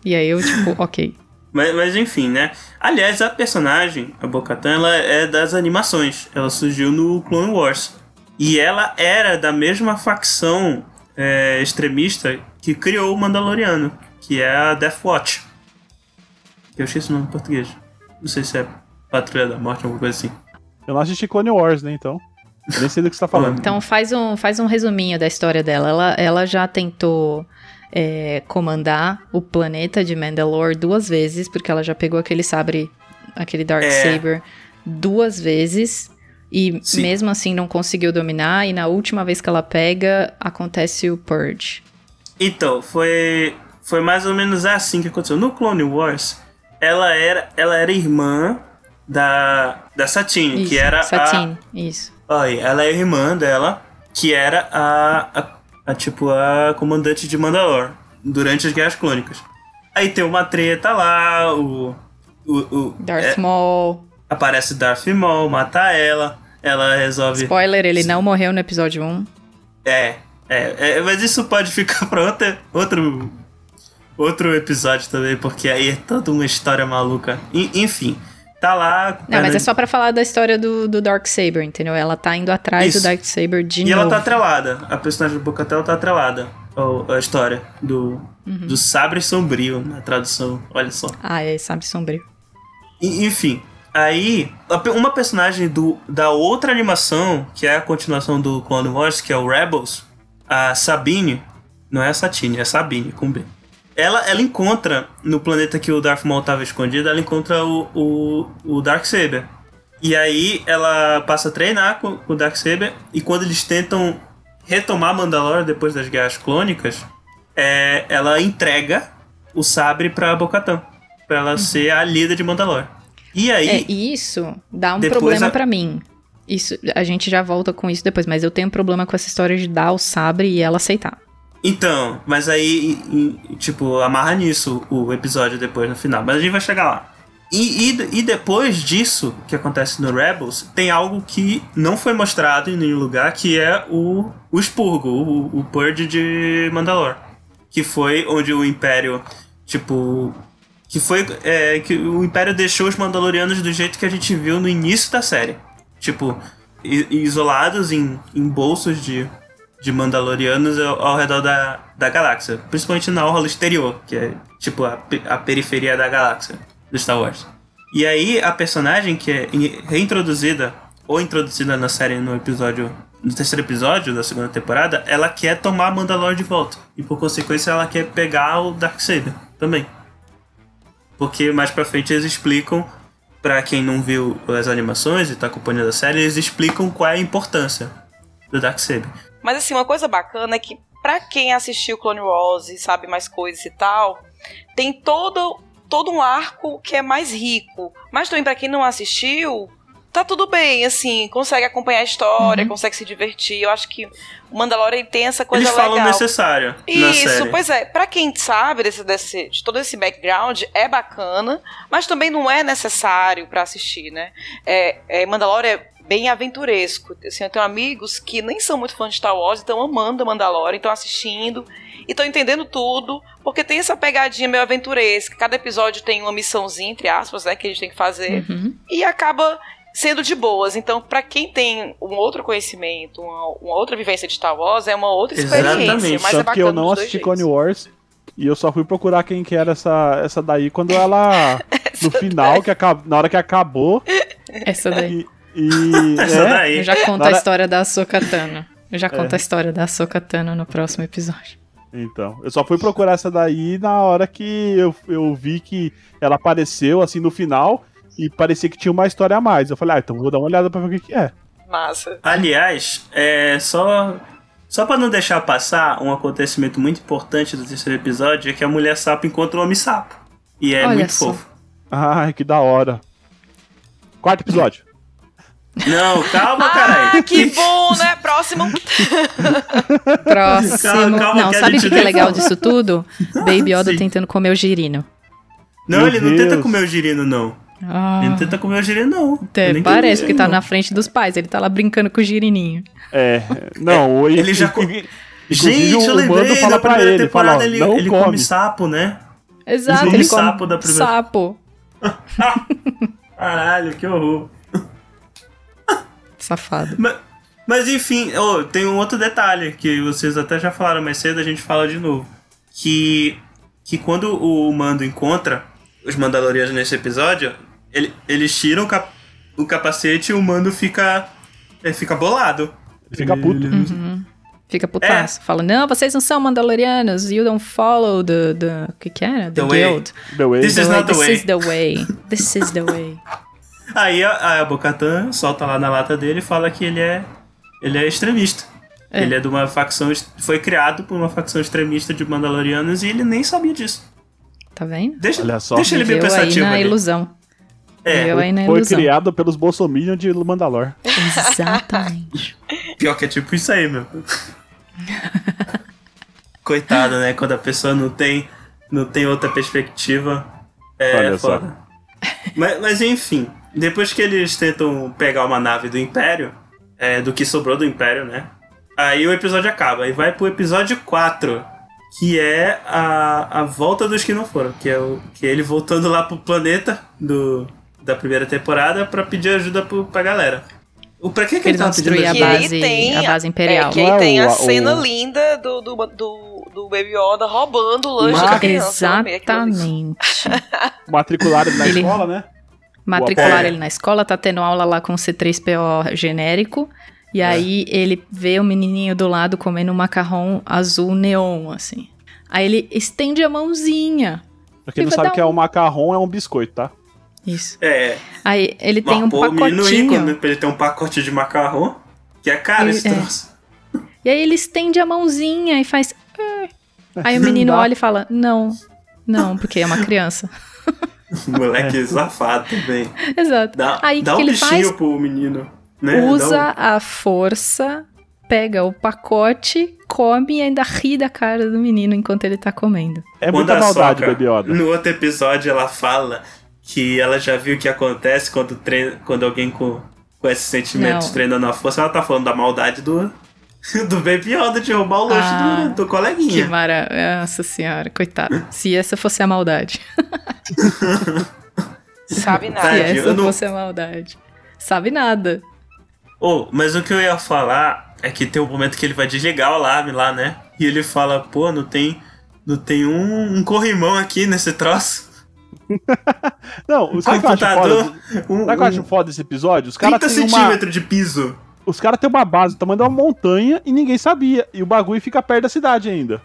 B: e aí eu, tipo, ok.
A: Mas, mas enfim, né? Aliás, a personagem, a Bocatan, ela é das animações. Ela surgiu no Clone Wars. E ela era da mesma facção é, extremista que criou o Mandaloriano, que é a Death Watch. Eu esqueci o nome em português. Não sei se é Patrulha da Morte, alguma coisa assim.
D: Eu não assisti Clone Wars, né, então. Eu nem sei do que você tá falando.
B: Então faz um, faz um resuminho da história dela. Ela, ela já tentou é, comandar o planeta de Mandalore duas vezes, porque ela já pegou aquele sabre, aquele Dark
A: É.
B: Saber duas vezes. E
A: Sim.
B: mesmo assim não conseguiu dominar. E na última vez que ela pega, acontece o Purge.
A: Então, foi, foi mais ou menos assim que aconteceu. No Clone Wars, ela era, ela era irmã da, da Satine, que
B: Isso,
A: era a,
B: Satine, isso.
A: Ela é irmã dela, que era a, a, a, tipo a comandante de Mandalor durante as Guerras Clônicas. Aí tem uma treta lá, o, o, o
B: Darth
A: é,
B: Maul.
A: aparece Darth Maul, mata ela. ela resolve.
B: Spoiler, ele não morreu no episódio 1.
A: É, é, é, mas isso pode ficar pra outra, outro, outro episódio também, porque aí é toda uma história maluca. En- enfim, tá lá.
B: Não, mas é só pra falar da história do, do Darksaber, entendeu? Ela tá indo atrás
A: Isso.
B: do Darksaber de
A: E
B: novo.
A: ela tá atrelada. A personagem do Bocatel tá atrelada. ao- A história do,
B: Uhum.
A: do Sabre Sombrio, na tradução. Olha só.
B: Ah, é, sabe, sombrio.
A: E- Enfim, aí, a uma personagem do, da outra animação, que é a continuação do Clone Wars, que é o Rebels, a Sabine, não é a Satine, é a Sabine, com B. Ela, ela encontra, no planeta que o Darth Maul estava escondido, ela encontra o, o, o Darksaber. E aí ela passa a treinar com, com o Darksaber, e quando eles tentam retomar Mandalore depois das guerras clônicas, é, ela entrega o sabre pra Bo-Katan, pra ela ser a líder de Mandalore. E aí,
B: É, isso dá um problema
A: a-
B: pra mim. Isso, a gente já volta com isso depois, mas eu tenho um problema com essa história de dar o sabre e ela aceitar.
A: Então, mas aí, tipo, amarra nisso o episódio depois no final, mas a gente vai chegar lá. E, e, e depois disso, que acontece no Rebels, tem algo que não foi mostrado em nenhum lugar, que é o, o expurgo, o, o Purge de Mandalore. Que foi onde o Império, tipo. Que foi. é, que o Império deixou os Mandalorianos do jeito que a gente viu no início da série. Tipo, isolados em, em bolsos de, de Mandalorianos ao, ao redor da, da galáxia. Principalmente na orla exterior, que é tipo a, a periferia da galáxia do Star Wars. E aí a personagem que é in- reintroduzida, ou introduzida na série no episódio. No terceiro episódio da segunda temporada, ela quer tomar Mandalore de volta. E por consequência ela quer pegar o Darksaber também. Porque mais pra frente eles explicam, pra quem não viu as animações e tá acompanhando a série, eles explicam qual é a importância do Darksaber.
C: Mas assim, uma coisa bacana é que pra quem assistiu Clone Wars e sabe mais coisas e tal, tem todo todo um arco que é mais rico. Mas também pra quem não assistiu, tá tudo bem, assim, consegue acompanhar a história, consegue se divertir. Eu acho que o Mandalorian tem essa coisa
A: Eles falam o
C: legal.
A: necessário
C: Isso, pois é. Pra quem sabe desse, desse, de todo esse background, é bacana, mas também não é necessário pra assistir, né? É, é, Mandalorian é bem aventuresco. Assim, eu tenho amigos que nem são muito fãs de Star Wars, estão amando Mandalorian, estão assistindo e estão entendendo tudo, porque tem essa pegadinha meio aventuresca. Cada episódio tem uma missãozinha, entre aspas, né, que a gente tem que fazer
B: Uhum.
C: e acaba sendo de boas. Então, pra quem tem um outro conhecimento, uma, uma outra vivência de Star Wars, é uma outra experiência.
A: Exatamente.
C: Mas é
D: Tanto
C: bacana
D: que eu não assisti. Clone Wars e eu só fui procurar quem que era essa, essa daí quando ela. no final, que acab... na hora que acabou.
B: Essa daí.
D: E.
A: Essa
D: é,
A: daí.
B: Eu já conto a história da Sokatana. Eu já conto
D: É.
B: a história da Sokatana no próximo episódio.
D: Então, eu só fui procurar essa daí na hora que eu, eu vi que ela apareceu assim no final e parecia que tinha uma história a mais. Eu falei, ah, então vou dar uma olhada pra ver o que, que é.
C: Massa.
A: Aliás, é só só para não deixar passar um acontecimento muito importante do terceiro episódio é que a mulher sapo encontra o homem sapo. E é
B: Olha
A: muito
B: só.
A: fofo.
D: Ai, que da hora. Quarto episódio.
A: Não, calma, caralho.
C: Ah, que bom, né? Próximo.
B: Próximo.
A: Calma, calma,
B: não,
A: que
B: sabe o que, que é legal disso tudo? Baby Yoda
A: Sim.
B: tentando comer o girino.
A: Não,
D: Meu
A: ele não
D: Deus.
A: tenta comer o girino, não.
B: Ah,
A: Ele não tenta comer o girino, não.
B: até parece
A: entendi,
B: que tá
A: não.
B: na frente dos pais. Ele tá lá brincando com o girininho.
D: É, não, e-
A: Ele já co- Gente, eu lembrei
D: fala
A: da
D: pra
A: primeira
D: ele, fala,
A: temporada
D: ó,
A: ele,
D: não
A: ele
D: come.
A: come sapo, né?
B: Exato,
A: come
B: ele come
A: sapo da primeira-
B: sapo.
A: Caralho, que horror.
B: Safado.
A: Mas, mas enfim, oh, tem um outro detalhe que vocês até já falaram mais cedo, a gente fala de novo. Que, que quando o Mando encontra os Mandalorianos nesse episódio, ele- eles tiram o, cap- o capacete e o Mando fica, ele fica bolado.
D: Ele fica puto.
B: Uhum. Fica putaço. Fala, não, vocês não são Mandalorianos. You don't follow the... the o que que era? The,
A: The way.
B: Guild.
D: The way.
A: This is not the
B: This
A: way.
B: is the way. This is the way.
A: Aí a, a Bo-Katan solta lá na lata dele e fala que ele é, ele é extremista.
B: É.
A: Ele é de uma facção. Foi criado por uma facção extremista de Mandalorianos e ele nem sabia disso.
B: Tá vendo?
A: Deixa,
D: Olha só.
A: deixa ele bem
B: Viveu aí
A: pensativo
B: na
A: ali.
B: ilusão.
A: É,
B: Viveu aí na
D: Foi
B: ilusão.
D: criado pelos bolsominions de Mandalor.
B: Exatamente.
A: pior que é tipo isso aí, meu. Coitado, né? Quando a pessoa não tem, não tem outra perspectiva, é
D: Olha só.
A: foda. Mas, mas enfim, depois que eles tentam pegar uma nave do Império, é, do que sobrou do Império, né? Aí o episódio acaba. E vai pro episódio 4, que é a, a volta dos que não foram. Que é, o, que é ele voltando lá pro planeta do, da primeira temporada pra pedir ajuda pro, pra galera. O, pra que, que ele
B: Eles
A: tava pedindo
B: destruir a
A: ajuda?
C: aí
B: base,
C: tem-
B: a base imperial.
C: É, que aí
D: é
C: tem
D: o-
C: a
D: o-
C: cena linda do, do, do, do Baby Yoda roubando o lanche
A: Mas-
C: da criança. Ali.
B: Exatamente.
D: Matricular ele na
B: Ele-
D: escola, né?
B: Matricular
A: É.
B: ele na escola, tá tendo aula lá com o C3PO genérico. E aí ele vê o menininho do lado comendo um macarrão azul neon, assim. Aí ele estende a mãozinha.
D: Pra quem não sabe que é um macarrão, é um biscoito, tá?
B: Isso.
A: É,
B: Aí ele tem um
A: mas, pô, menino rico,
B: pacotinho.
A: Pra ele ter um pacote de macarrão, que é caro esse
B: É. E aí ele estende a mãozinha e faz. "Ah". Aí o menino olha e fala: Não, não, porque é uma criança.
A: Moleque safado também.
B: Exato.
A: Dá,
B: aí
A: dá
B: que,
A: um
B: ele
A: bichinho
B: faz?
A: pro menino. Né?
B: Usa
A: Dá
B: a força, pega o pacote, come e ainda ri da cara do menino enquanto ele tá comendo.
D: É
A: Quando
D: muita maldade,
A: Sokka,
D: Baby Yoda.
A: No outro episódio ela fala que ela já viu o que acontece quando, treina, quando alguém com, com esses sentimentos
B: Não.
A: treinando a força. Ela tá falando da maldade do, do Baby Yoda de roubar o lanche
B: Ah,
A: do, do
B: Que
A: coleguinha.
B: mara... Nossa senhora, coitado. Se essa fosse a maldade.
C: Sabe
B: Se
C: nada.
A: Tadinho,
B: essa
A: não-
B: fosse a maldade. Sabe nada.
A: Oh, mas o que eu ia falar é que tem um momento que ele vai desligar o alarme lá, né? E ele fala, pô, não tem, não tem um, um corrimão aqui nesse troço.
D: Não, o que
A: computador,
D: foda?
A: um,
D: Sabe o que eu acho foda desse episódio? Os
A: 30
D: caras têm uma,
A: centímetros de piso.
D: Os cara têm uma base, do tamanho de uma montanha e ninguém sabia. E o bagulho fica perto da cidade ainda.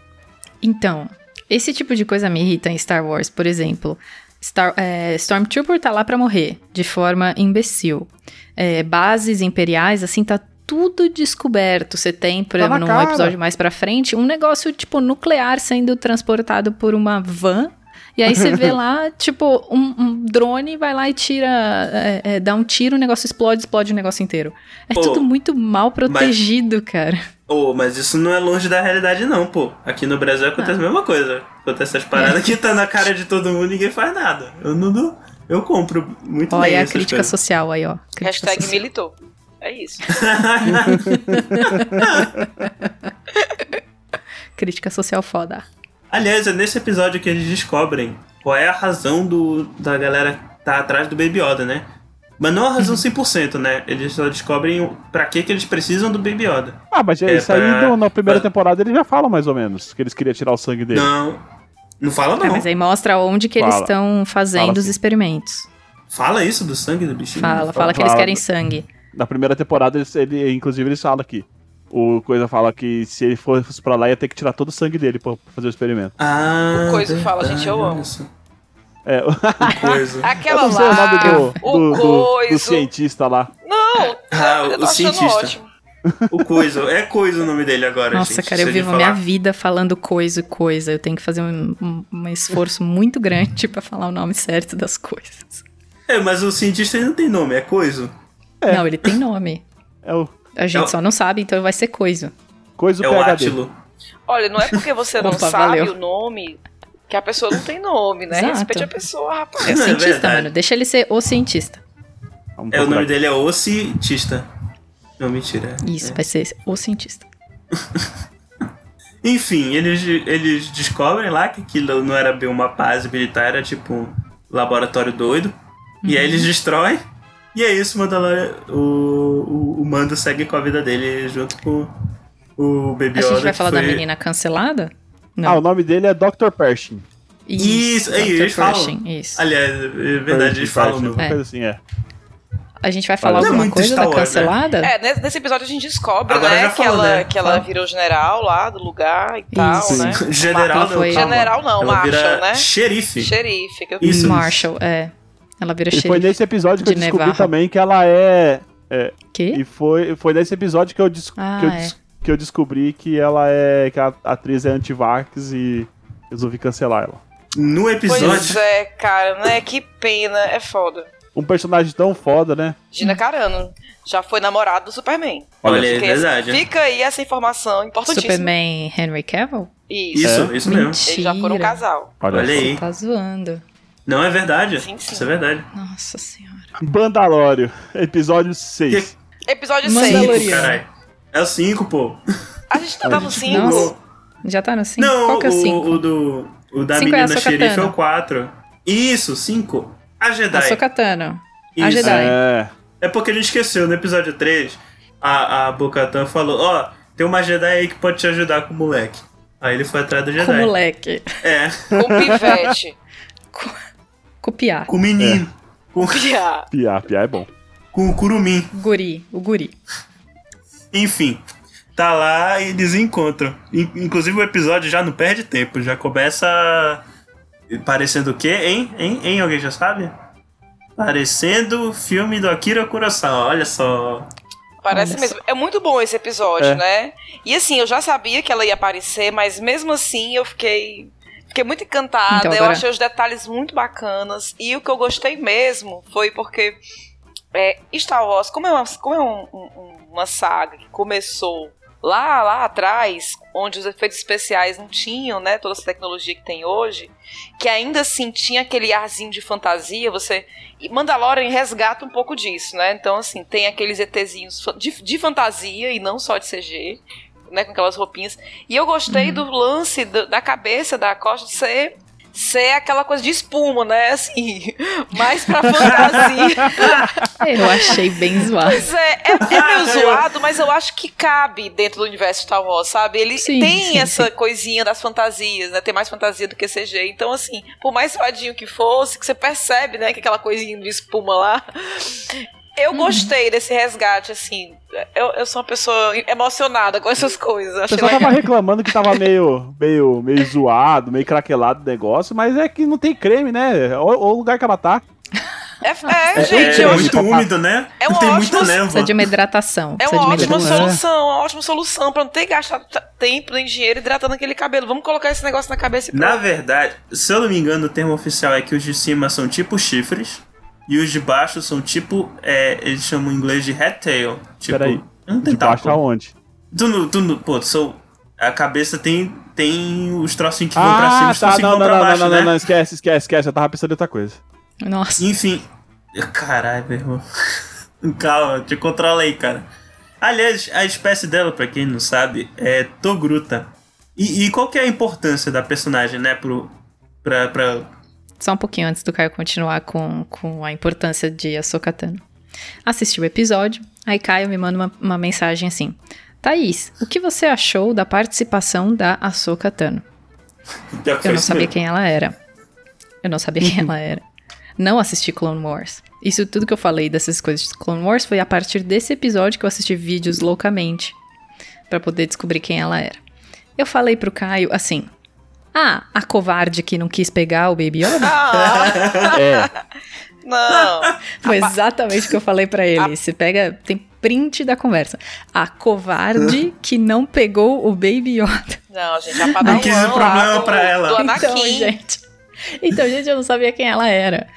B: Então, esse tipo de coisa me irrita em Star Wars, por exemplo. Star, é, Stormtrooper tá lá pra morrer, de forma imbecil. É, bases imperiais, assim, tá tudo descoberto. Você tem, por
D: Tá
B: exemplo,
D: na
B: num
D: cara.
B: episódio mais pra frente, um negócio, tipo, nuclear sendo transportado por uma van. E aí você vê lá, tipo, um, um drone vai lá e tira, é, é, dá um tiro, o negócio explode, explode o negócio inteiro. É
A: Pô,
B: tudo muito mal protegido, cara.
A: Oh, mas isso não é longe da realidade, não, pô. Aqui no Brasil acontece a mesma coisa. Acontece essas paradas que tá na cara de todo mundo e ninguém faz nada. Eu não dou. Eu compro muito bem
B: Olha a crítica
A: coisas.
B: social aí, ó. Crítica
C: Hashtag
B: social.
C: militou. É isso.
B: Crítica social foda.
A: Aliás, é nesse episódio que eles descobrem qual é a razão do, da galera que tá atrás do Baby Yoda, né? Mas não a razão 100%, né? Eles só descobrem pra que, que eles precisam do Baby Yoda.
D: Ah, mas
A: É,
D: isso aí
A: pra-
D: no- na primeira
A: pra-
D: temporada ele já fala mais ou menos. Que eles queriam tirar o sangue dele.
A: Não. Não fala, não.
B: É, mas aí mostra onde que eles
D: Fala.
B: estão fazendo
D: Fala
B: os experimentos.
A: Fala isso do sangue do bichinho?
B: Fala,
A: Não
B: fala que eles
D: Fala.
B: querem sangue.
D: Na primeira temporada, eles, ele, inclusive, eles falam aqui. O Coisa fala que se ele fosse pra lá, ia ter que tirar todo o sangue dele pra fazer o experimento.
A: Ah,
C: O Coiso fala, gente, eu amo.
D: É,
A: O Coiso.
C: Aquela
D: eu não sei o
C: lá,
D: nome do,
C: o
D: do, do-
C: coiso.
D: do cientista lá.
C: Não,
A: Ah, o cientista.
C: ótimo.
A: O Coiso. É Coiso o nome dele agora,
B: Nossa,
A: gente.
B: cara, eu vivo a minha vida falando coisa e coisa. Eu tenho que fazer um, um- um esforço muito grande pra falar o nome certo das coisas.
A: É, mas o cientista ele não tem nome, é Coiso.
D: É.
B: Não, ele tem nome.
D: É o
B: A gente
A: É o-
B: só não sabe, então vai ser coisa.
D: Coisa
A: É
D: do
A: o
D: PHD.
A: Átilo.
C: Olha, não é porque você não
B: Opa,
C: sabe
B: valeu.
C: o nome que a pessoa não tem nome, né?
B: Exato.
C: Respeite a pessoa, rapaz.
B: É o
A: É
B: cientista,
A: verdade.
B: mano. Deixa ele ser o cientista.
D: Vamos
A: É, o
D: procurar
A: nome
D: aqui.
A: dele é O Cientista. Não, mentira.
B: Isso, vai ser o cientista.
A: Enfim, eles, eles descobrem lá que aquilo não era bem uma base militar, era tipo um laboratório doido. E aí eles destroem. E é isso, o Mandalorian, o, o, o Mando segue com a vida dele junto com o Baby
B: A
A: Yoda.
B: gente vai falar da
A: foi-
B: menina cancelada?
D: Ah, o nome dele é Dr. Pershing.
A: Isso, aí,
B: Dr.
A: eles falam.
B: Pershing, Isso.
A: Aliás, é verdade, eles falam no...
D: Alguma
B: É.
D: coisa assim, é.
B: A gente vai falar
D: Não é
B: alguma coisa
A: Star
B: da
A: né?
B: cancelada?
C: É, nesse, episódio a gente descobre,
A: Agora
C: né,
A: já
C: que
A: falou,
C: ela,
A: né?
C: que ela
A: Fala.
C: virou general lá do lugar e tal,
B: Isso.
C: né?
A: General não,
B: foi-.
C: General não,
A: Ela vira
C: Marshall, né?
A: Xerife.
C: Xerife. Que eu...
A: Isso.
B: Marshall, é. Ela vira
D: E foi nesse episódio que eu
B: de
D: descobri
B: Nevarro.
D: também que ela é. é,
B: Quê?
D: e foi, foi nesse episódio que eu, des-
B: Ah,
D: que, eu
B: é.
D: que eu descobri que ela é. que a atriz é anti-vax e resolvi cancelar ela.
A: No episódio...
C: Pois é, cara, né? Que pena, é foda.
D: Um personagem tão foda, né?
C: Gina Carano já foi namorado do Superman.
A: Olha, é
C: Fica-
A: verdade.
C: Fica aí essa informação importantíssima.
B: Superman Henry Cavill?
C: Isso.
A: Isso, isso mesmo.
C: Eles já foram um casal.
D: Olha,
A: Olha aí.
B: Tá zoando.
A: Não é verdade.
C: Sim, sim.
A: Isso é verdade.
B: Nossa senhora.
D: Mandalório, episódio 6.
C: Episódio
B: Mandaloriano.
C: 6.
A: Caralho. É o 5, pô.
C: A gente tá no 5.
B: Nossa. Já tá no 5?
A: Não,
B: Qual que é o
A: o,
B: 5?
A: o do. O da
B: Cinco é
A: menina xerife é o 4. Isso, 5. A Jedi.
B: A Sokatano. A. Jedi.
D: É.
A: É porque a gente esqueceu, no episódio 3, a, a Bocatan falou, ó, tem uma Jedi aí que pode te ajudar com o moleque. Aí ele foi atrás do Jedi.
B: Com o moleque.
A: É,
C: Com pivete.
B: Copiar.
A: com o menino. Com,
C: Pia.
D: Piá, piá é bom.
A: com o curumim.
B: Guri. O guri.
A: Enfim, tá lá e eles encontram. In- Inclusive o episódio já não perde tempo, já começa parecendo o quê, hein? Hein? hein? Alguém já sabe? Parecendo o filme do Akira Kurosawa, olha só.
C: Parece
B: Olha
C: mesmo. É muito bom esse episódio,
D: É.
C: né? E assim, eu já sabia que ela ia aparecer, mas mesmo assim eu fiquei. Fiquei muito encantada.
B: Então,
C: Eu
B: agora-
C: achei os detalhes muito bacanas. E o que eu gostei mesmo foi porque é, Star Wars, como é uma, como é um- um- uma saga que começou lá, lá atrás, onde os efeitos especiais não tinham, né, toda essa tecnologia que tem hoje, que ainda assim tinha aquele arzinho de fantasia, você... E Mandalorian resgata um pouco disso, né? Então, assim, tem aqueles ETzinhos de, de fantasia e não só de CG, né, com aquelas roupinhas. E eu gostei do lance do- da cabeça da Costa ser ser aquela coisa de espuma, né? Assim, mais pra fantasia.
B: Eu achei bem zoado.
C: Pois é, é, é meio zoado, mas eu acho que cabe dentro do universo Star Wars, sabe? Ele
B: Sim,
C: tem
B: sim,
C: essa
B: sim.
C: coisinha das fantasias, né? Tem mais fantasia do que CG. Então, assim, por mais zoadinho que fosse, que você percebe, né, que aquela coisinha de espuma lá. Eu
B: Uhum.
C: gostei desse resgate, assim. Eu, eu sou uma pessoa emocionada com essas coisas.
D: O pessoal
C: legal.
D: tava reclamando que tava meio, meio, meio zoado, meio craquelado o negócio, mas é que não tem creme, né? Olha o lugar que ela tá.
C: É, é, gente,
A: é
C: eu
A: muito
C: acho
A: úmido, né?
C: É uma
A: Tem
C: ótima-
A: muita névoa.
B: Precisa de uma hidratação.
C: É uma ótima solução, uma ótima solução pra não ter gastado tempo nem dinheiro hidratando aquele cabelo. Vamos colocar esse negócio na cabeça e
A: Na verdade, se eu não me engano, o termo oficial é que os de cima são tipo chifres e os de baixo são tipo. É, eles chamam em inglês de hat tail. Tipo,
D: Peraí.
A: é um
D: De baixo aonde?
A: Tu, não- tu, não- pô, são, a cabeça tem, tem os trocinhos que vão pra cima e
D: Ah,
A: os
D: tá.
A: trocinhos
D: Não,
A: que
D: não,
A: vão pra
D: não,
A: baixo,
D: não,
A: né?
D: não, não, esquece, esquece, esquece. Eu tava pensando em outra coisa.
B: Nossa.
A: Enfim. Caralho, meu irmão. Calma, te controla aí, cara. Aliás, a espécie dela, pra quem não sabe, é Togruta. E, e qual que é a importância da personagem, né, pro, pra, pra...
B: Só um pouquinho antes do Caio continuar com, com a importância de Ahsoka Tano. Assisti o episódio, aí Caio me manda uma, uma mensagem assim. Thaís, o que você achou da participação da Ahsoka Tano? Eu não sabia quem ela era. Eu não sabia quem ela era. Não assisti Clone Wars. Isso tudo que eu falei dessas coisas de Clone Wars foi a partir desse episódio que eu assisti vídeos loucamente pra poder descobrir quem ela era. Eu falei pro Caio assim: "Ah, a covarde que não quis pegar o Baby Yoda?"
C: Ah,
D: É,
C: não.
B: Foi exatamente o que eu falei pra ele. Você pega, tem print da conversa. A covarde que não pegou o Baby Yoda.
C: Não, gente, a Padawan
A: Não quis o
C: lá
A: problema pra ela.
B: Então, gente. Então, gente, eu não sabia quem ela era.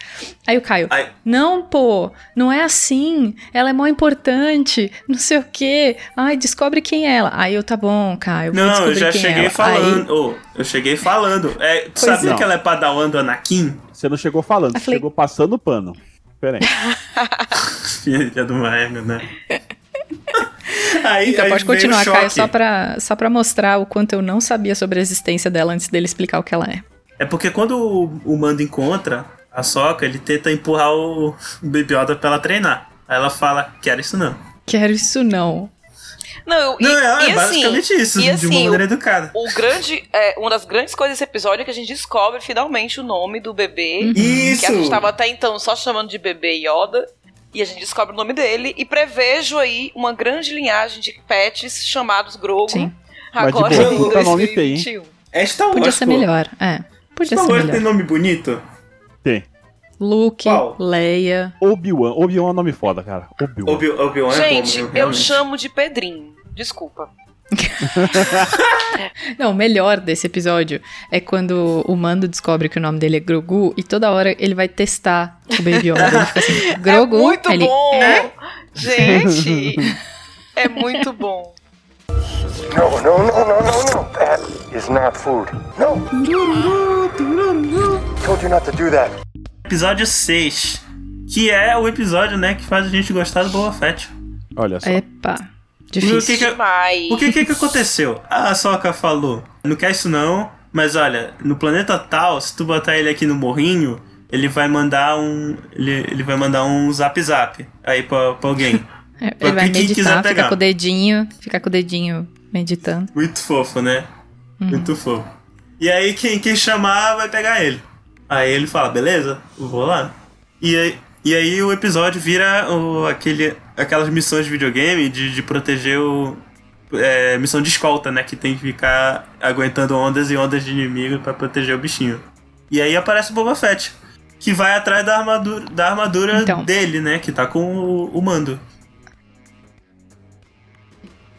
B: Aí o Caio,
A: Ai.
B: não, pô, não é assim. Ela é mó importante, não sei o quê. Ai, descobre quem é ela. Aí eu, tá bom, Caio, vou
A: Não, eu já
B: quem é
A: cheguei
B: ela.
A: falando. Ô, eu cheguei falando. É, tu sabia
D: não.
A: que ela é padawan do Anakin?
D: você não chegou falando,
B: falei-
D: chegou passando pano. Pera aí.
A: Filha do Maego, né? Aí,
B: Então
A: aí
B: pode
A: o
B: continuar, Caio, só pra, só pra mostrar o quanto eu não sabia sobre a existência dela antes dele explicar o que ela é.
A: É porque quando o, o Mando encontra a Soca, ele tenta empurrar o, o Baby Yoda pra ela treinar. Aí ela fala, quero isso não.
B: Quero isso não.
C: Não, eu- e,
A: não, é,
C: e
A: é
C: assim,
A: basicamente isso,
C: e
A: de
C: assim,
A: uma
C: o-
A: maneira educada.
C: O grande, é, uma das grandes coisas desse episódio é que a gente descobre finalmente o nome do bebê.
A: Isso!
C: Que a gente estava até então só chamando de bebê Yoda. E a gente descobre o nome dele. E prevejo aí uma grande linhagem de pets chamados Grogu.
B: Sim.
D: Mas de
C: Agora em
D: nome feio, hein?
C: 2021.
A: É Star Wars,
B: Podia ser melhor. É, podia
A: Star
B: ser
A: Wars tem nome bonito?
D: Tem.
B: Luke,
A: Qual?
B: Leia.
D: Obi-Wan. Obi-Wan é um nome foda, cara. Obi-Wan.
A: Obi- Obi-Wan é bom,
C: Gente,
A: meu,
C: eu chamo de Pedrinho. Desculpa.
B: Não, o melhor desse episódio é quando o Mando descobre que o nome dele é Grogu e toda hora ele vai testar o Baby Yoda. Ele fica assim, Grogu.
C: é muito
B: ele,
C: bom!
B: "É?"
C: Gente, é muito bom.
G: No, no, no, no, no, no. That is not food. No. Told you not to do that.
A: episódio 6, que é o episódio, né, que faz a gente gostar do Boba Fett.
D: Olha só.
B: Epa,
A: O
B: difícil.
A: que que,
C: Demais.
A: o que, que que aconteceu? A Soca falou, não quer isso não, mas olha, no planeta tal, se tu botar ele aqui no morrinho, ele vai mandar um. Ele, ele vai mandar um zap zap aí pra, pra alguém.
B: É, Ele vai
A: quem quiser
B: meditar,
A: pegar.
B: ficar com o dedinho, ficar com o dedinho meditando.
A: Muito fofo, né? Muito fofo. E aí quem, quem chamar vai pegar ele. Aí ele fala, beleza, vou lá. E aí, e aí o episódio vira o, aquele, aquelas missões de videogame de, de proteger o. é, missão de escolta, né? Que tem que ficar aguentando ondas e ondas de inimigo pra proteger o bichinho. E aí aparece o Boba Fett. Que vai atrás da armadura, da armadura
B: Então.
A: dele, né? Que tá com o, o mando.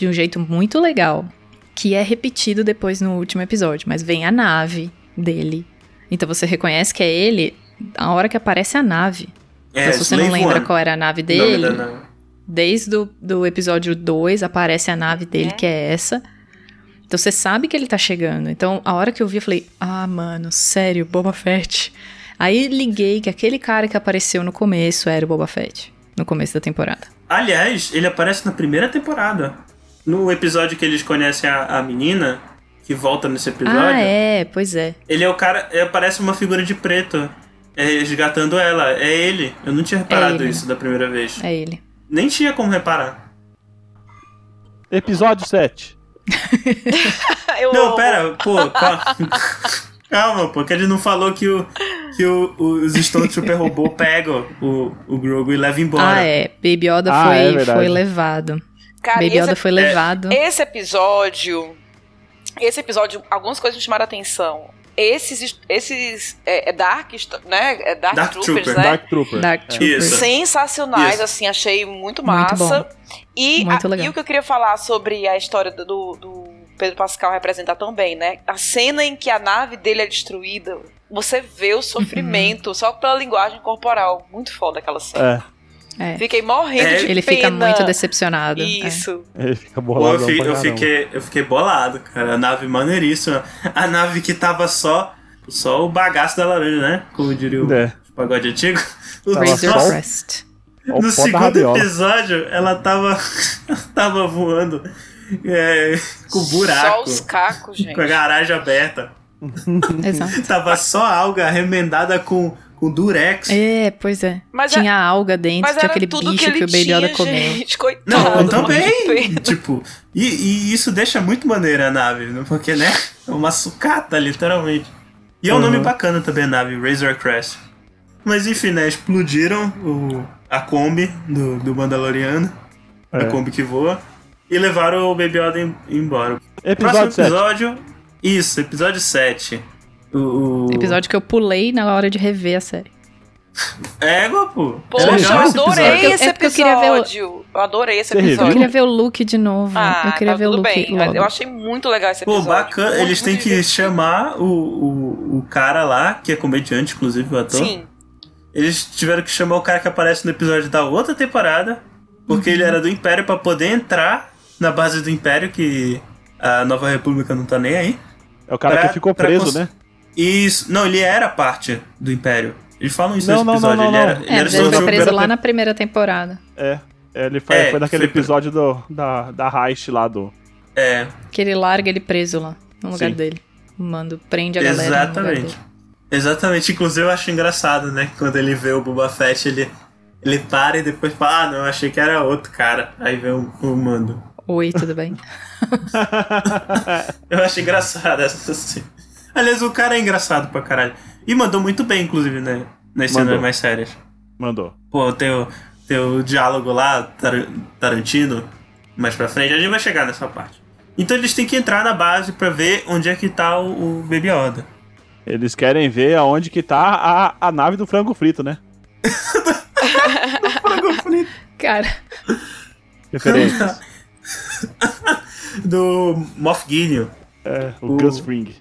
B: De um jeito muito legal. Que é repetido depois no último episódio. Mas vem a nave dele. Então você reconhece que é ele a hora que aparece a nave.
A: É,
B: então, se você não lembra
A: One.
B: qual era a nave dele,
A: não, não.
B: desde o do episódio 2 aparece a nave dele,
C: É.
B: que é essa. Então você sabe que ele tá chegando. Então a hora que eu vi, eu falei: Ah, mano, sério, Boba Fett. Aí liguei que aquele cara que apareceu no começo era o Boba Fett. No começo da temporada.
A: Aliás, ele aparece na primeira temporada. No episódio que eles conhecem a, a menina, que volta nesse episódio,
B: Ah, é, pois é.
A: ele é o cara. é, Aparece uma figura de preto é, resgatando ela. É ele. Eu não tinha reparado
B: ele.
A: isso da primeira vez.
B: É ele.
A: Nem tinha como reparar.
D: Episódio 7.
C: Eu
A: Não,
C: amo.
A: pera, pô, calma. Calma, pô, que ele não falou que, o, que o, os Stone Super Robô pegam o, o Grogu e levam embora.
B: Ah, é. Baby Yoda
D: Ah,
B: foi,
D: é
B: foi levado.
C: Cara,
B: Baby
C: esse,
B: Yoda foi levado.
C: esse episódio. Esse episódio, algumas coisas me chamaram a atenção. Esses, esses é, é Dark, né? É Dark,
A: Dark
C: Troopers,
A: Trooper,
C: né?
D: Dark Trooper.
B: Dark
D: É.
B: Troopers.
A: Isso.
C: Sensacionais,
A: Isso.
C: assim, achei muito
B: Muito
C: massa.
B: bom.
C: e,
B: Muito
C: a-
B: legal.
C: e o que eu queria falar sobre a história do, do- do Pedro Pascal representar tão bem, né? A cena em que a nave dele é destruída, você vê o sofrimento
B: Uhum.
C: só pela linguagem corporal. Muito foda aquela cena.
D: É,
B: É.
C: Fiquei morrendo
A: É,
C: de
B: Ele fica
C: pena.
B: muito decepcionado. é.
C: Isso.
D: ele fica
A: Pô,
D: bolado.
A: eu, fi- eu fiquei, eu fiquei bolado, cara. A nave maneiríssima. A nave que tava só, só o bagaço da laranja, né? Como diria o
D: É.
A: pagode antigo. O-
B: Razor
D: só
B: Crest.
A: No segundo episódio, ela tava, tava voando é, com
C: Só
A: buraco,
C: os cacos, gente.
A: com a garagem aberta.
B: Exato.
A: Tava só alga remendada com, com durex.
B: É, pois é.
C: Mas
B: tinha alga dentro,
C: Mas
B: tinha
C: era
B: aquele
C: tudo
B: bicho
C: que
B: que,
C: ele
B: o Baby comeu.
C: gente. Coitado.
A: Não, também.
C: pena.
A: tipo, e, e isso deixa muito maneira a nave, né? porque, né? É uma sucata, literalmente. E é um
D: Uhum.
A: nome bacana também a nave, Razor Crest. Mas enfim, né? Explodiram o, a Kombi do, do Mandaloriano. A
D: É.
A: Kombi que voa. E levaram o Baby Yoda em- embora.
D: Episódio
A: Próximo
D: 7.
A: episódio. Isso, episódio 7. O.
B: Episódio que eu pulei na hora de rever a série.
A: Égua, pô.
C: Poxa,
A: É
C: eu
A: legal esse
C: adorei
A: episódio.
B: É
C: esse
B: porque eu queria ver o-
C: episódio. Eu adorei esse
D: reviu?
B: Eu
C: episódio.
B: queria ver o Luke de novo.
C: Ah,
B: eu queria
C: tá
B: ver o Luke
C: bem.
B: logo.
C: Eu achei muito legal esse
A: Pô,
C: episódio.
A: bacana.
C: Muito,
A: Eles têm que chamar o, o, o cara lá, que é comediante, inclusive, o ator.
C: Sim.
A: Eles tiveram que chamar o cara que aparece no episódio da outra temporada, porque
B: Uhum.
A: ele era do Império pra poder entrar na base do Império, que a Nova República não tá nem aí.
D: É o cara
A: Pra-
D: que ficou preso, né?
A: Isso. Não, ele era parte do Império. Eles falam isso
D: Não,
A: nesse
D: não,
A: episódio.
D: não,
A: ele
D: não.
A: era, ele
B: É,
A: era
B: mas ele foi preso lá na primeira temporada.
D: É. É, Ele foi,
A: É,
D: foi naquele
A: foi
D: episódio do, da, da Heist lá do.
A: É,
B: Que ele larga ele preso lá, no lugar
D: Sim.
B: dele. O mando prende a galera. no lugar
A: exatamente.
B: dele.
A: Exatamente. Inclusive, eu acho engraçado, né? Quando ele vê o Boba Fett, ele, ele para e depois fala: Ah, não, achei que era outro cara. Aí vem o, o mando.
B: Oi, tudo bem?
A: Eu acho engraçado essa assim. Aliás, o cara é engraçado pra caralho. E mandou muito bem, inclusive, né? Nas cenas
D: Mandou.
A: mais sérias.
D: Mandou.
A: Pô, tem o, tem o diálogo lá, Tar- Tarantino, mais pra frente. A gente vai chegar nessa parte. Então eles têm que entrar na base pra ver onde é que tá o, o Baby Yoda.
D: Eles querem ver aonde que tá a, a nave do frango frito, né?
B: Cara,
D: Referências.
A: Do Moff Gideon,
D: é, o
A: O-
D: Gus Fring.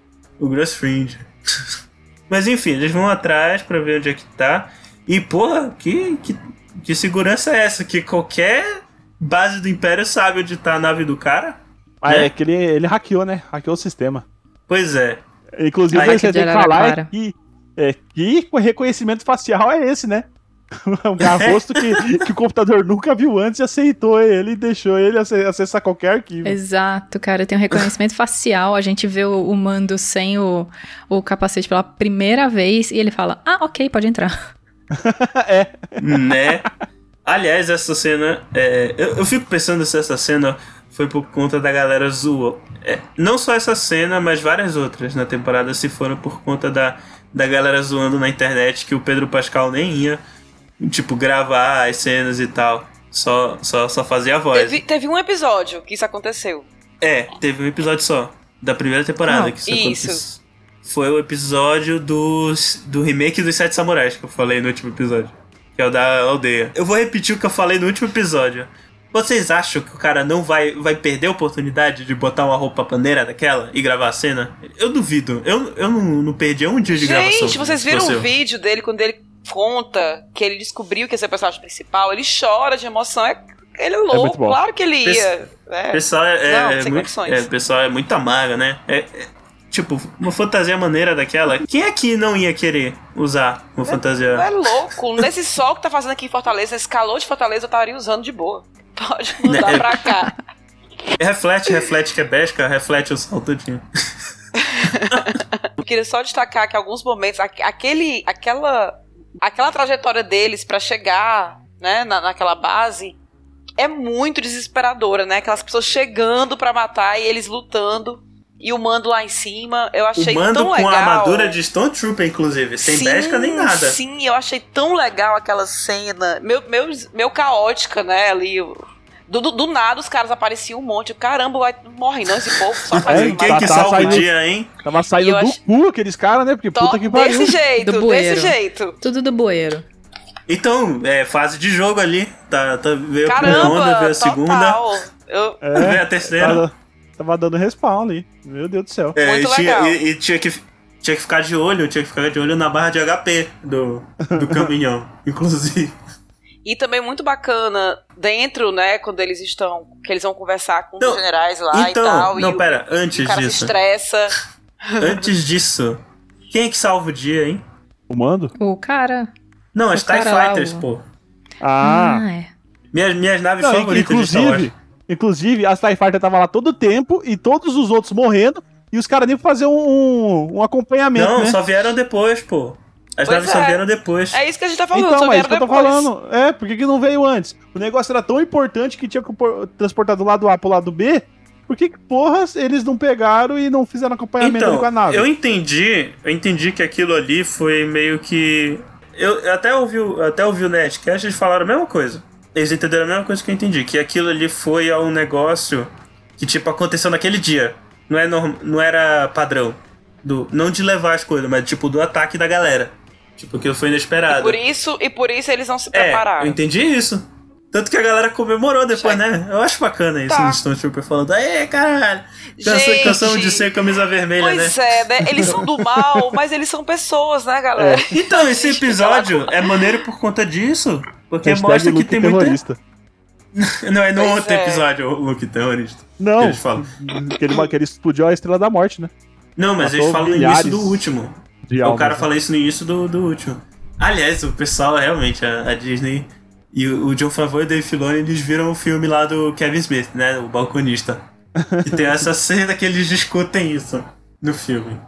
A: O Gross Fringe. Mas enfim, eles vão atrás pra ver onde é que tá. E porra, que, que, que segurança é essa? Que qualquer base do Império sabe onde tá a nave do cara?
D: Ah,
A: Né?
D: é que ele, ele hackeou, né? Hackeou o sistema.
A: Pois é.
D: Inclusive,
A: Aí
D: você
B: que
D: tem que falar que É, que reconhecimento facial é esse, né? Um rosto que, que o computador nunca viu antes e aceitou ele e deixou ele ace- acessar qualquer arquivo.
B: Exato, cara. Tem um reconhecimento facial. A gente vê o, o Mando sem o, o capacete pela primeira vez e ele fala: Ah, ok, pode entrar.
A: né? Aliás, essa cena. é, eu, eu fico pensando se essa cena foi por conta da galera zoou. É, não só essa cena, mas várias outras na temporada se foram por conta da, da galera zoando na internet que o Pedro Pascal nem ia, tipo, gravar as cenas e tal. Só, só, só fazia a voz.
C: Teve, teve um episódio que isso aconteceu.
A: É, teve um episódio só. Da primeira temporada
B: Ah,
A: que isso,
C: isso.
A: aconteceu. Foi o episódio do, do remake dos Sete Samurais que eu falei no último episódio. Que é o da aldeia. Eu vou repetir o que eu falei no último episódio. Vocês acham que o cara não vai, vai perder a oportunidade de botar uma roupa paneira daquela e gravar a cena? Eu duvido. Eu, eu não, não perdi um dia de gravação.
C: Gente, vocês viram o vídeo dele quando ele conta que ele descobriu que ia ser o personagem principal? Ele chora de emoção. É, ele é louco,
D: bom.
C: claro que ele ia.
A: O
C: né?
A: pessoal é, é-
C: Não,
A: é
C: sem
A: muito,
C: condições.
A: é, o pessoal é muito amargo, né? É, é, tipo, uma fantasia maneira daquela. Quem aqui não ia querer usar uma fantasia?
C: É louco. Nesse sol que tá fazendo aqui em Fortaleza, nesse calor de Fortaleza, eu estaria usando de boa. Pode mandar
A: Né,
C: pra cá.
A: Reflete, reflete que é besca, reflete o sol todinho.
C: Eu queria só destacar que alguns momentos, aque- aquele, aquela, aquela trajetória deles pra chegar, né, na, naquela base é muito desesperadora, né? Aquelas pessoas chegando pra matar e eles lutando e o mando lá em cima. Eu achei
A: o mando
C: tão
A: com
C: legal.
A: a armadura de Stone Trooper, inclusive, sem
C: sim,
A: besca nem nada.
C: Sim, eu achei tão legal aquela cena. Meu, meu, meu caótica, né? Ali. Do, do, do nada os caras apareciam um monte. Caramba, vai, não morre não esse povo. Só faz
D: É,
C: mais.
A: Quem
D: Tá-
A: que
D: tá
A: salva o dia, hein?
D: Tava saindo do
C: acho-
D: cu aqueles caras, né? Porque
C: Tó-
D: puta que pariu.
C: desse jeito, desse jeito.
B: Tudo do bueiro.
A: Então, é fase de jogo ali. Tá, tá, veio a primeira onda, veio a segunda.
C: Eu,
D: É,
A: veio a terceira.
D: tava, tava dando respawn ali. Meu Deus do céu.
A: É,
C: Muito
A: e, tinha,
C: legal.
A: e- e tinha que tinha que ficar de olho, tinha que ficar de olho na barra de HP do, do caminhão, inclusive.
C: E também muito bacana dentro, né, quando eles estão, que eles vão conversar com
A: Não,
C: os generais lá
A: então,
C: e tal.
A: não,
C: e o-
A: pera,
C: o
A: antes
C: cara se
A: disso.
C: estressa.
A: Antes disso, quem é que salva o dia, hein?
D: O mando?
B: O cara.
A: Não, as
B: O
A: TIE
B: cara lá,
A: Fighters,
B: o-
A: pô.
D: Ah.
B: é.
A: Minhas, minhas naves
D: Não,
A: favoritas
D: inclusive, inclusive, as TIE Fighter tava lá todo o tempo e todos os outros morrendo e os caras nem fazer um, um, um acompanhamento,
A: Não,
D: né?
A: só vieram depois, pô. As
C: Pois
A: naves só
C: é.
A: vieram depois.
C: É isso que a gente tá falando,
D: Então,
C: só
D: é isso que eu tô
C: depois.
D: falando. É, por que, não veio antes? O negócio era tão importante que tinha que por- transportar do lado A pro lado B. Por que, que porra, eles não pegaram e não fizeram acompanhamento ali com a
A: Então,
D: nave?
A: eu entendi, eu entendi que aquilo ali foi meio que. Eu eu até ouvi, o- até ouvi o Nerdcast, eles falaram a mesma coisa. Eles entenderam a mesma coisa que eu entendi, que aquilo ali foi um negócio que, tipo, aconteceu naquele dia. Não, é norm, não era padrão. Do, não de levar as coisas, mas tipo, do ataque da galera. Tipo, que foi inesperado.
C: Por isso, e por isso eles não se
A: É,
C: prepararam.
A: eu entendi isso. Tanto que a galera comemorou depois, né? Eu acho bacana isso,
C: Tá.
A: o Stone Trooper falando, aê, caralho, cansa,
C: Gente.
A: cansamos de ser camisa vermelha, né?
C: Pois é, né? Eles são do mal, mas eles são pessoas, né, galera?
A: Então, esse episódio é maneiro por conta disso. Porque
D: Hashtag
A: mostra que
D: Luke
A: tem muita.
D: terrorista.
A: Não, é no
C: Pois
A: outro
C: é.
A: episódio, o Luke terrorista.
D: Não,
A: Que eles falam.
D: que ele, que ele explodiu a Estrela da Morte, né?
A: Não, mas
D: Matou
A: eles falam no início do último.
D: De
A: o
D: almas,
A: cara
D: né?
A: fala isso no início do, do último. Aliás, o pessoal, realmente, a, a Disney e o, o John Favreau e o Dave Filoni, eles viram o filme lá do Kevin Smith, né? O balconista. E tem essa cena que eles discutem isso no filme.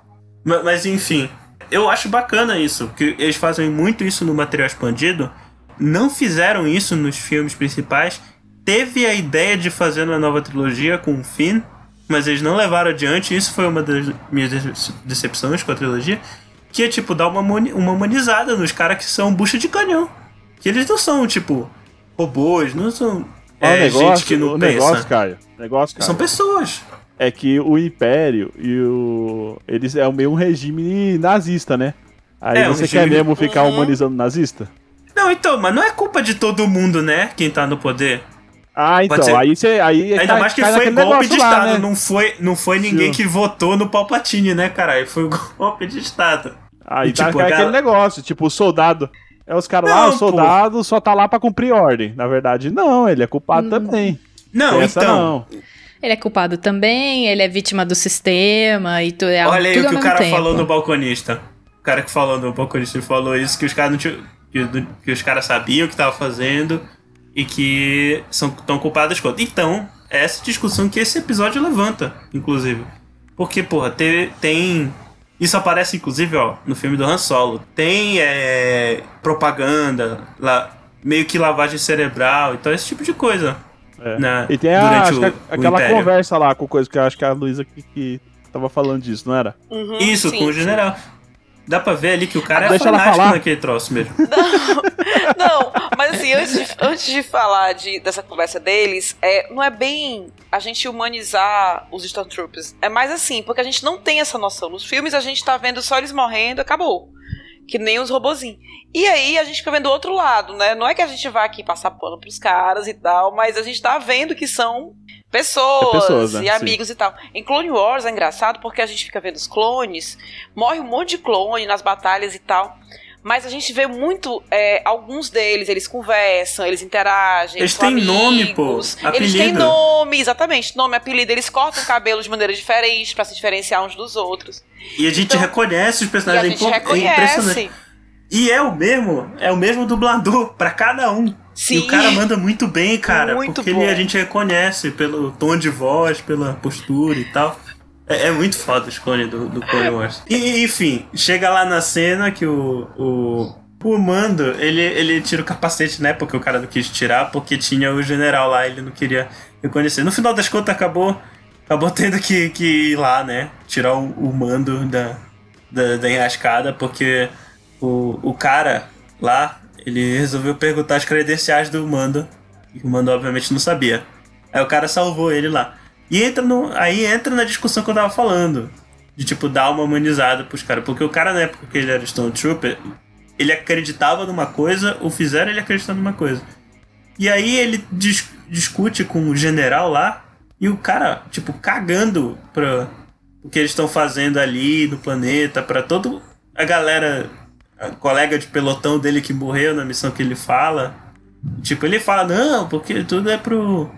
A: Ma- Mas, enfim, eu acho bacana isso, que eles fazem muito isso no material expandido. Não fizeram isso nos filmes principais. Teve a ideia de fazer uma nova trilogia com o Finn, mas eles não levaram adiante. Isso foi uma das minhas dece- decepções com a trilogia. Que é tipo dar uma, uma humanizada nos caras que são bucha de canhão. Que eles não são, tipo, robôs, não são é,
D: o negócio,
A: gente que não
D: o
A: pensa.
D: negócio, Caio, negócio, Caio,
A: São pessoas.
D: é que o Império e o... Eles é meio um regime nazista, né? Aí
A: É,
D: você quer mesmo ficar
C: Uhum.
D: humanizando nazista?
A: Não, então, mas não é culpa de todo mundo, né? Quem tá no poder.
D: Ah, então,
A: ser.
D: aí você... Aí
A: Ainda
D: cai-
A: mais que foi golpe de
D: lá,
A: Estado.
D: né?
A: Não foi, não foi ninguém
D: Sim.
A: que votou no Palpatine, né, caralho? Foi golpe de Estado.
D: Aí
A: E,
D: tá
A: tipo,
D: aquele
A: gal-
D: negócio, tipo, o soldado... É os caras lá, o
A: pô.
D: soldado só tá lá pra cumprir ordem. Na verdade, não, ele é culpado também.
A: Não,
D: Essa
A: então.
D: não.
B: Ele é culpado também, ele é vítima do sistema e tu, é
A: Olha aí o que o cara
B: tempo.
A: falou no balconista. cara que falou no Apocalipse falou isso, que os caras não tinham. Que, que os caras sabiam o que tava fazendo e que são tão culpados quanto. Então, é essa discussão que esse episódio levanta, inclusive. Porque, porra, te- tem. Isso aparece, inclusive, ó, no filme do Han Solo. Tem é, propaganda, lá, meio que lavagem cerebral, então esse tipo de coisa.
D: É.
A: Na,
D: E tem a,
A: o,
D: que a-
A: o
D: aquela conversa lá com coisa que eu acho que a Luísa que, que tava falando disso, não era?
C: Uhum,
A: Isso,
C: sim,
A: com o
C: sim.
A: Dá pra ver ali que o cara é
D: Deixa ela
A: fanático
D: falar.
A: naquele troço mesmo.
C: Não, mas assim, antes de, antes de falar de, dessa conversa deles, é, não é bem a gente humanizar os Stormtroopers. É mais assim, porque a gente não tem essa noção. Nos filmes a gente tá vendo só eles morrendo, acabou. Que nem os robozinhos. E aí a gente fica vendo o outro lado, né? Não é que a gente vai aqui passar pano pros caras e tal, mas a gente tá vendo que são pessoas,
D: É pessoas, né?
C: e
D: Sim.
C: amigos e tal. Em Clone Wars é engraçado porque a gente fica vendo os clones, morre um monte de clone nas batalhas e tal. Mas a gente vê muito é, alguns deles, eles conversam, eles interagem.
A: Eles têm nome, pô,
C: amigos. Eles têm
A: apelido.
C: nome, exatamente, nome, apelido. Eles cortam o cabelo de maneira diferente pra se diferenciar uns dos outros.
A: E a gente
C: Então-
A: reconhece os
C: E a
A: personagens.
C: gente
A: é impo- é impressionante.
C: reconhece.
A: E é o mesmo, é o mesmo dublador pra cada um.
C: Sim.
A: E o cara manda muito bem, cara.
C: Muito
A: porque
C: bom.
A: ele, a gente reconhece pelo tom de voz, pela postura e tal. É, é muito foda os clones do, do Clone Wars. E, enfim, chega lá na cena que o. o o Mando, ele, ele tira o capacete, né? Porque o cara não quis tirar, porque tinha o general lá, ele não queria reconhecer. No final das contas, acabou, acabou tendo que, que ir lá, né? Tirar o, o mando da, da, da enrascada, porque o, o cara lá, ele resolveu perguntar as credenciais do mando. E o mando, obviamente, não sabia. Aí o cara salvou ele lá. E entra no, aí entra na discussão que eu tava falando. De, tipo, dar uma humanizada pros caras. Porque o cara, na época que ele era Stormtrooper, ele acreditava numa coisa, ou fizeram ele acreditar numa coisa. E aí ele dis- discute com o general lá, e o cara, tipo, cagando pra o que eles estão fazendo ali no planeta, pra toda a galera, a colega de pelotão dele que morreu na missão que ele fala. Tipo, ele fala, não, porque tudo é pro,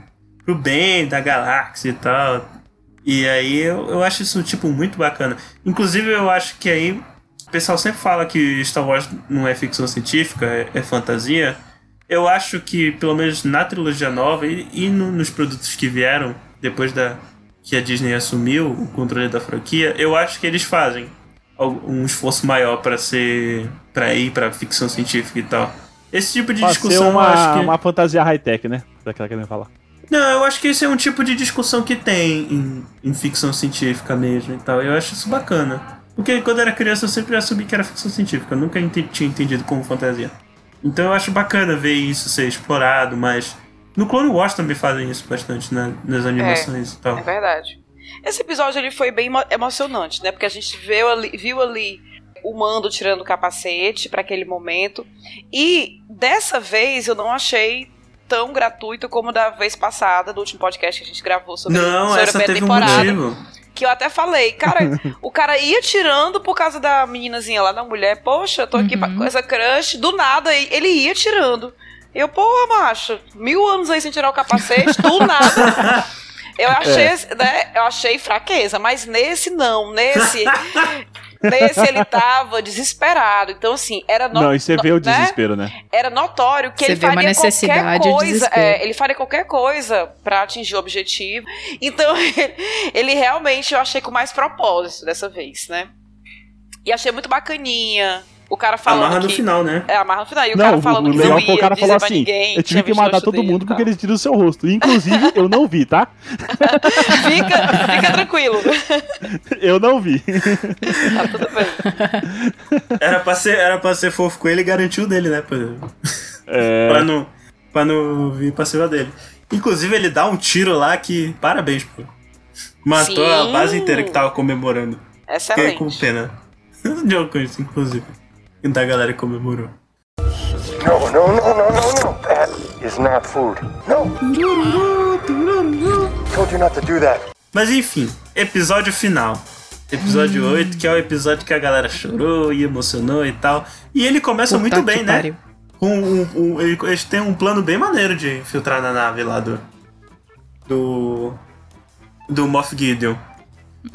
A: pro bem da galáxia e tal. E aí eu, eu acho isso, tipo, muito bacana. Inclusive, eu acho que aí o pessoal sempre fala que Star Wars não é ficção científica, é, é fantasia. Eu acho que, pelo menos na trilogia nova e, e no- nos produtos que vieram depois da que a Disney assumiu o controle da franquia, eu acho que eles fazem um esforço maior para ser para ir para ficção científica e tal. Esse tipo de
D: ser
A: discussão eu
D: uma,
A: acho que
D: uma fantasia high-tech, né? Daquela que ia falar.
A: Não, eu acho que esse é um tipo de discussão que tem em, em ficção científica mesmo e tal. Eu acho isso bacana. Porque quando eu era criança eu sempre assumi que era ficção científica. Eu nunca ente- tinha entendido como fantasia. Então eu acho bacana ver isso ser explorado, mas. No Clone Wars também fazem isso bastante né, nas animações e tal.
C: É verdade. Esse episódio ele foi bem emo- emocionante, né? Porque a gente viu ali, viu ali o Mando tirando o capacete para aquele momento. E dessa vez eu não achei tão gratuito como da vez passada, do último podcast que a gente gravou sobre,
A: Não,
C: sobre
A: essa
C: a
A: teve um
C: temporada.
A: motivo.
C: Que eu até falei, cara, o cara ia tirando por causa da meninazinha lá, da mulher. Poxa, eu tô aqui pra- com essa crush. Do nada, ele ia tirando. Eu, porra, macho, mil anos aí sem tirar o capacete, do nada. Eu achei, né, eu achei fraqueza, mas nesse não, nesse, nesse ele tava desesperado. Então assim, era no-
D: não, e você vê o
C: né?
D: desespero, né?
C: era notório que
B: Você
C: ele faria qualquer coisa. é, ele faria qualquer coisa pra atingir o objetivo. Então, ele realmente eu achei com mais propósito dessa vez, né? E achei muito bacaninha. O cara falando
A: Amarra no
C: que...
A: final, né?
C: É, amarra no final. E o
D: não,
C: cara falando
D: o
C: que
D: legal
C: não
D: foi o
C: ia
D: cara
C: dizer
D: falou assim:
C: ninguém.
D: eu tive que matar todo
C: dele
D: mundo porque eles tiram o seu rosto. Inclusive, eu não vi, tá?
C: Fica, fica tranquilo.
D: Eu não vi.
C: tá tudo bem.
A: Era pra ser, era pra ser fofo com ele e garantiu o dele, né? Pra,
D: É,
A: pra não, pra não vir pra cima dele. Inclusive, ele dá um tiro lá que. Parabéns, pô. Matou a
C: Sim.
A: base inteira que tava comemorando. Fiquei com
C: Excelente.
A: pena. Jogo com isso, inclusive. E da galera comemorou.
G: No, no, no, no, no, no. That is not food. No. Told you not to do that.
A: Mas enfim, episódio final. Episódio
B: Hum.
A: 8, que é o episódio que a galera chorou e emocionou e tal. E ele começa
B: Puta
A: muito bem, né?
B: pariu.
A: Com um, um- ele- eles têm um plano bem maneiro de infiltrar na nave lá do. Do. Do Moff Gideon.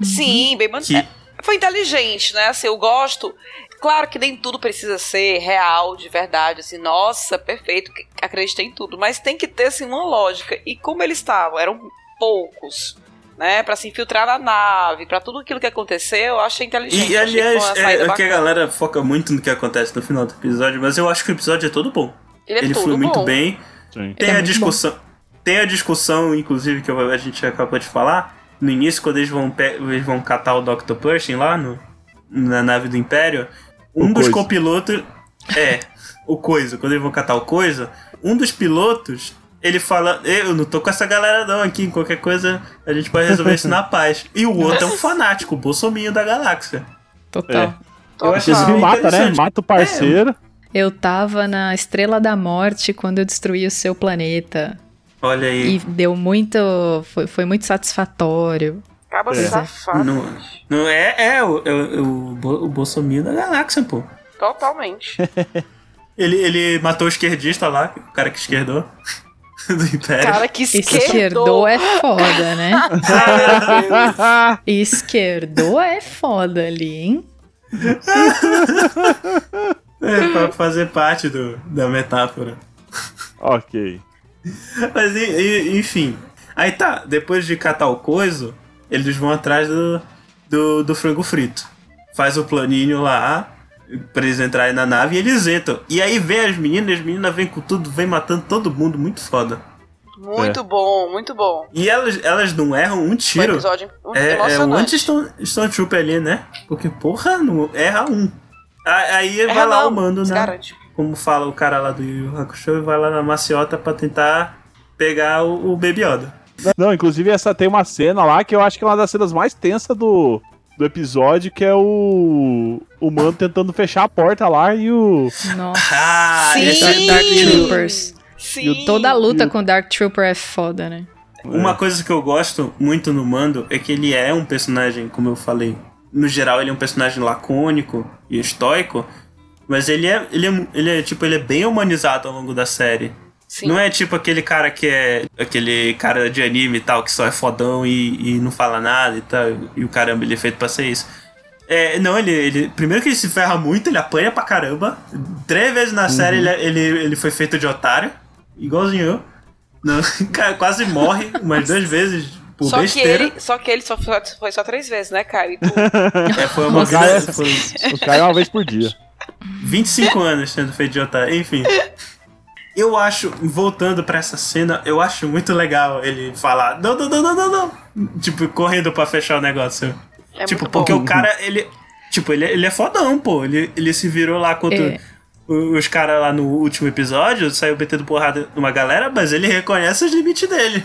C: Sim, bem man...
A: Que-
C: é, Foi inteligente, né? Assim, eu gosto. Claro que nem tudo precisa ser real, de verdade, assim, nossa, perfeito, acreditei em tudo, mas tem que ter assim uma lógica. E como eles estavam, eram poucos, né, Pra se infiltrar na nave, pra tudo aquilo que aconteceu, eu achei inteligente.
A: E, aliás, é, é que a galera foca muito no que acontece no final do episódio, mas eu acho que o episódio é todo bom.
C: Ele é
A: Ele muito
C: bom.
A: bem.
D: Sim.
A: Tem
B: é
A: a
B: muito
A: discussão. Tem a discussão, inclusive, que a gente acabou de falar. No início, quando eles vão, eles vão catar o Dr. Pershing lá no, na nave do Império, um
D: O
A: dos
D: Coisa.
A: copilotos. É, o Coisa. Quando eles vão catar o Coisa, um dos pilotos. Ele fala, eu não tô com essa galera não aqui, qualquer coisa a gente pode resolver isso na paz. E o outro é um fanático, o bolsominho da galáxia.
B: Total.
D: É.
A: Eu acho
D: Inclusive mata, né? Mata o parceiro.
B: Eu tava na Estrela da Morte quando eu destruí o seu planeta.
A: Olha aí.
B: E deu muito. Foi, foi muito satisfatório.
C: Acaba
D: É.
C: safado.
A: Não, não é, é, o, é o, o, Bo- o bolsominho da galáxia, pô.
C: Totalmente.
A: Ele, ele matou o esquerdista lá, o cara que esquerdou. Do Império.
C: Cara que
B: Esquerdou
C: esquerdou.
B: é foda, né? Esquerdou é foda ali, hein?
A: É, pra fazer parte do, da metáfora.
D: ok.
A: Mas enfim. Aí tá, depois de catar o coiso, eles vão atrás do, do, do frango frito. Faz o planinho lá pra eles entrarem na nave e eles entram. E aí vem as meninas, as meninas vêm com tudo, vem matando todo mundo, muito foda.
C: Muito bom, muito bom.
A: E elas, elas não erram um
C: Foi um
A: tiro.
C: episódio
A: É, é um anti-Stormtrooper ali, né? Porque, porra, não erra um. Aí
C: Erra
A: vai lá
C: não,
A: o mando, né?
C: desgarante.
A: Como fala o cara lá do Yu Hakusho, e vai lá na maciota pra tentar pegar o, o Baby Yoda.
D: Não, inclusive essa tem uma cena lá que eu acho que é uma das cenas mais tensas do, do episódio, que é o. O mano tentando fechar a porta lá e o.
B: Nossa.
A: Ah,
C: Sim!
B: Dark,
A: é
B: Dark. Troopers.
C: Sim.
B: Toda a luta
D: E o-
B: com Dark Trooper é foda, né?
A: Uma coisa que eu gosto muito no Mando é que ele é um personagem, como eu falei, no geral ele é um personagem lacônico e estoico, mas ele é, ele é, ele é tipo, ele é bem humanizado ao longo da série.
C: Sim.
A: Não é tipo aquele cara que é aquele cara de anime e tal, que só é fodão e, e não fala nada e tal, e o caramba, ele é feito pra ser isso. É, não, ele, ele. Primeiro que ele se ferra muito, ele apanha pra caramba. Três vezes na série ele, ele, ele foi feito de otário, igualzinho eu. Não, cara, quase morre umas duas vezes por
C: Só que,
A: besteira.
C: ele, só que ele só foi, foi só três vezes, né, cara? E tu,
A: É, foi uma grande. Foi
D: O cara é uma vez por dia.
A: 25 anos sendo feito de otário. Enfim. Eu acho, voltando pra essa cena, eu acho muito legal ele falar: não, não, não, não, não, não. Tipo, correndo pra fechar o negócio.
C: é
A: tipo, porque
C: bom.
A: o cara, ele. Tipo, ele, ele é fodão, pô. Ele, ele se virou lá contra
B: É.
A: os caras lá no último episódio, saiu metendo porrada numa galera, mas ele reconhece os limites dele.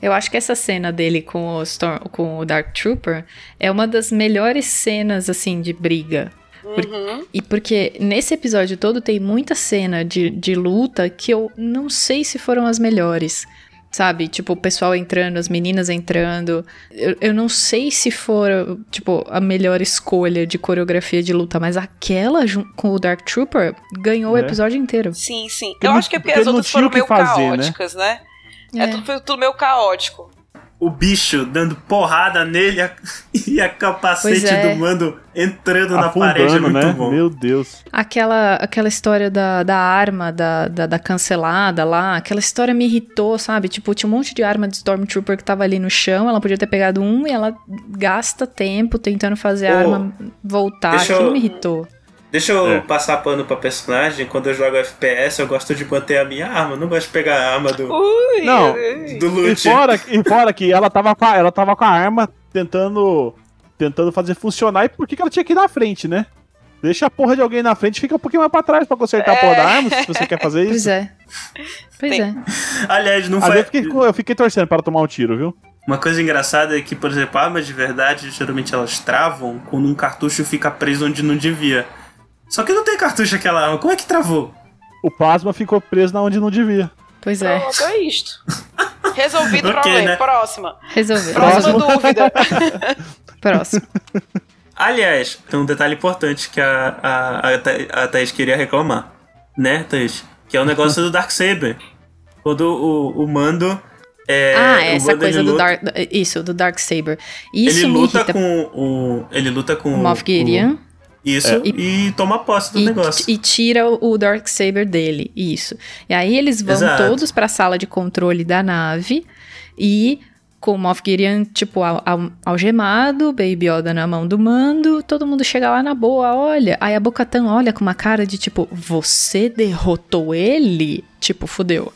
B: Eu acho que essa cena dele com o, Storm, com o Dark Trooper é uma das melhores cenas, assim, de briga. Por-
C: Uhum.
B: E porque nesse episódio todo tem muita cena de, de luta que eu não sei se foram as melhores. Sabe? Tipo, o pessoal entrando, as meninas entrando. Eu, eu não sei se for, tipo, a melhor escolha de coreografia de luta, mas aquela com o Dark Trooper ganhou o
D: É.
B: episódio inteiro.
C: Sim, sim.
D: Porque
C: Eu
D: não-
C: acho que é porque
D: porque
C: as outras foram
D: o
C: meio
D: fazer, né?
C: caóticas, né? É,
B: É.
C: tudo, tudo meio caótico.
A: O bicho dando porrada nele a- e a capacete
B: é.
A: do mando entrando na parede. É
D: Afundando,
A: muito
D: né?
A: bom.
D: Meu Deus.
B: Aquela, aquela história da, da arma, da, da, da cancelada lá, aquela história me irritou, sabe? Tipo, tinha um monte de arma de Stormtrooper que tava ali no chão, ela podia ter pegado um e ela gasta tempo tentando fazer a
A: Ô,
B: arma voltar. Aquilo
A: eu-
B: me irritou.
A: Deixa eu
D: É.
A: passar pano pra personagem. Quando eu jogo FPS, eu gosto de manter a minha arma. Eu não gosto de pegar a arma do,
C: Ui,
D: Não.
A: do
D: E
A: loot.
D: fora, e fora que ela tava, com a, ela tava com a arma tentando tentando fazer funcionar. E por que, que ela tinha que ir na frente, né? Deixa a porra de alguém na frente e fica um pouquinho mais pra trás pra consertar a porra da arma, se você quer fazer
B: Pois
D: isso.
B: é. Pois
C: Tem.
B: é.
A: Aliás, não foi.
D: eu fiquei, eu fiquei torcendo para tomar um tiro, viu?
A: Uma coisa engraçada é que, por exemplo, armas de verdade, geralmente elas travam quando um cartucho fica preso onde não devia. Só que não tem cartucho aquela arma. Como é que travou?
D: O plasma ficou preso na onde não devia.
B: Pois é.
C: Pronto, é isto. Resolvido o
A: Ok,
C: problema.
A: né?
C: Próxima.
B: Resolveu.
C: Próxima dúvida.
B: Próximo.
A: Aliás, tem um detalhe importante que a, a, a, a Thaís queria reclamar. Né, Thaís? Que é o negócio do Darksaber. Quando o, o Mando. É,
B: ah,
A: o
B: essa
A: Mando,
B: coisa do
A: luta-
B: Dark. Isso, do Dark Saber. Isso
A: ele
B: me
A: luta
B: irrita.
A: com o. Ele luta com
B: O Moff Gideon.
A: Isso, e, toma posse do
B: e,
A: negócio.
B: e tira o o Darksaber dele, isso. E aí eles vão
A: Exato.
B: todos pra sala de controle da nave e com o Moff Gideon, tipo, al- al- algemado, Baby Yoda na mão do mando, todo mundo chega lá na boa, olha. Aí a Bocatan olha com uma cara de tipo, você derrotou ele? Tipo, fudeu.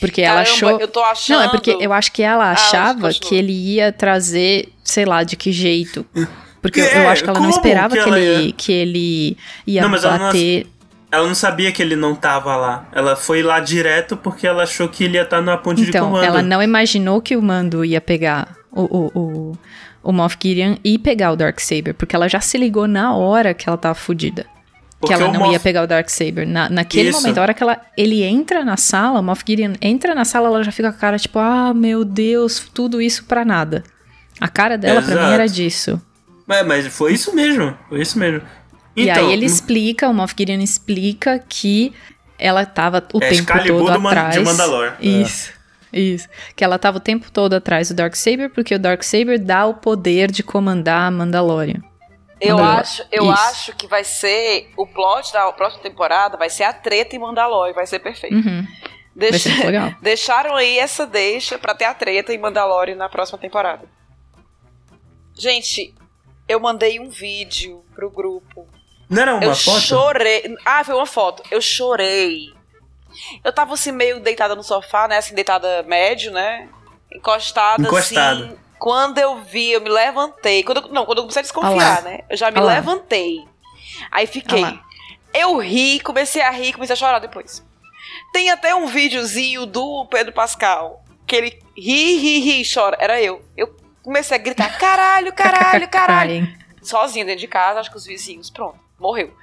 B: Porque ela
C: Caramba,
B: achou...
C: eu tô achando.
B: Não, é porque eu acho que ela achava
C: continua.
B: que ele ia trazer, sei lá, de que jeito. Porque eu-
A: É,
B: eu acho que ela não esperava
A: que
B: que, ele,
A: ia?
B: que ele ia
A: Não, mas ela não-
B: bater.
A: Ela não sabia que ele não tava lá. Ela foi lá direto porque ela achou que ele ia estar na ponte de
B: Então,
A: comando.
B: ela não imaginou que o Mando ia pegar o, o, o, o Moff Gideon e pegar o Darksaber, porque ela já se ligou na hora que ela tava.
A: Porque
B: que ela não
A: Moff-
B: ia pegar o Darksaber. Na, naquele
A: Isso.
B: momento, a hora que ela, ele entra na sala, o Moff Gideon entra na sala, ela já fica com a cara tipo, ah, meu Deus, tudo isso pra nada. A cara dela pra mim
A: Exato.
B: era disso.
A: Mas, mas foi isso mesmo. Foi isso mesmo.
B: e
A: Então,
B: aí ele explica, o Moff Gideon explica que ela tava o
A: É
B: tempo
A: Excalibur
B: todo
A: do
B: atrás.
A: de Mandalor.
B: Isso. Isso. Que ela tava o tempo todo atrás do Darksaber, porque o Darksaber dá o poder de comandar a Mandalorian.
C: Eu
B: Mandalorian.
C: acho, eu
B: Isso.
C: acho que vai ser o plot da próxima temporada vai ser a treta em Mandalorian, vai ser perfeito.
B: Uhum.
C: Deixa-
B: Vai ser legal.
C: Deixaram aí essa deixa pra ter a treta em Mandalorian na próxima temporada. Gente, eu mandei um vídeo pro grupo.
A: Não era uma
C: eu
A: foto?
C: chorei. Ah, foi uma foto. Eu chorei. Eu tava assim meio deitada no sofá, né? Assim, deitada médio, né? Encostada,
A: Encostada.
C: assim. Quando eu vi, eu me levantei. Quando eu- não, quando eu comecei a desconfiar,
B: lá.
C: né? Eu já me
B: Ah lá.
C: levantei. Aí fiquei.
B: Ah lá.
C: eu ri, comecei a rir, comecei a chorar depois. Tem até um videozinho do Pedro Pascal. Que ele ri, ri, ri, chora. Era eu. Eu comecei a gritar: caralho, caralho, caralho sozinha dentro de casa, acho que os vizinhos, pronto, morreu.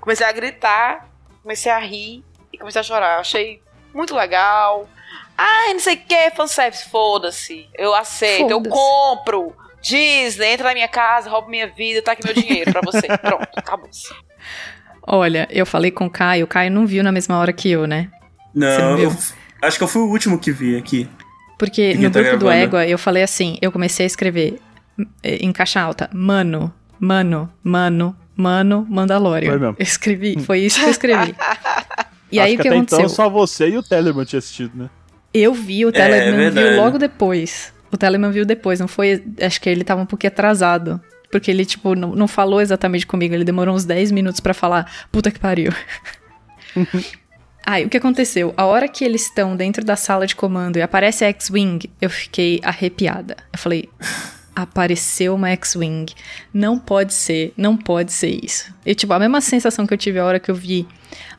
C: Comecei a gritar, comecei a rir e comecei a chorar. Achei muito legal. Ai, não sei o que, fanservice, foda-se. Eu aceito, eu
B: Foda-se.
C: compro. Disney, entra na minha casa, rouba minha vida, tá aqui meu dinheiro pra você. Pronto, acabou.
B: Olha, eu falei com o Caio, o Caio não viu na mesma hora que eu, né? Não
A: Não, eu, acho que eu fui o último que vi aqui.
B: Porque
A: Que
B: no
A: tá
B: grupo do. Égua eu falei assim, eu comecei a escrever eh, em caixa alta, mano, mano, mano, mano, Mandalorian.
D: Foi mesmo.
B: Eu escrevi, foi isso que eu escrevi. E
D: Acho
B: aí o que
D: até
B: aconteceu?
D: então só você e o Telemann tinha assistido, né?
B: Eu vi, o
A: É,
B: Telemann
A: verdade.
B: viu logo depois. O Telemann viu depois, não foi. Acho que ele tava um pouquinho atrasado. Porque ele, tipo, não, não falou exatamente comigo. Ele demorou uns 10 minutos pra falar, puta que pariu. Aí, o que aconteceu? A hora que eles estão dentro da sala de comando e aparece a X-Wing, eu fiquei arrepiada. Eu falei, apareceu uma X-Wing. Não pode ser, não pode ser isso. E, tipo, a mesma sensação que eu tive a hora que eu vi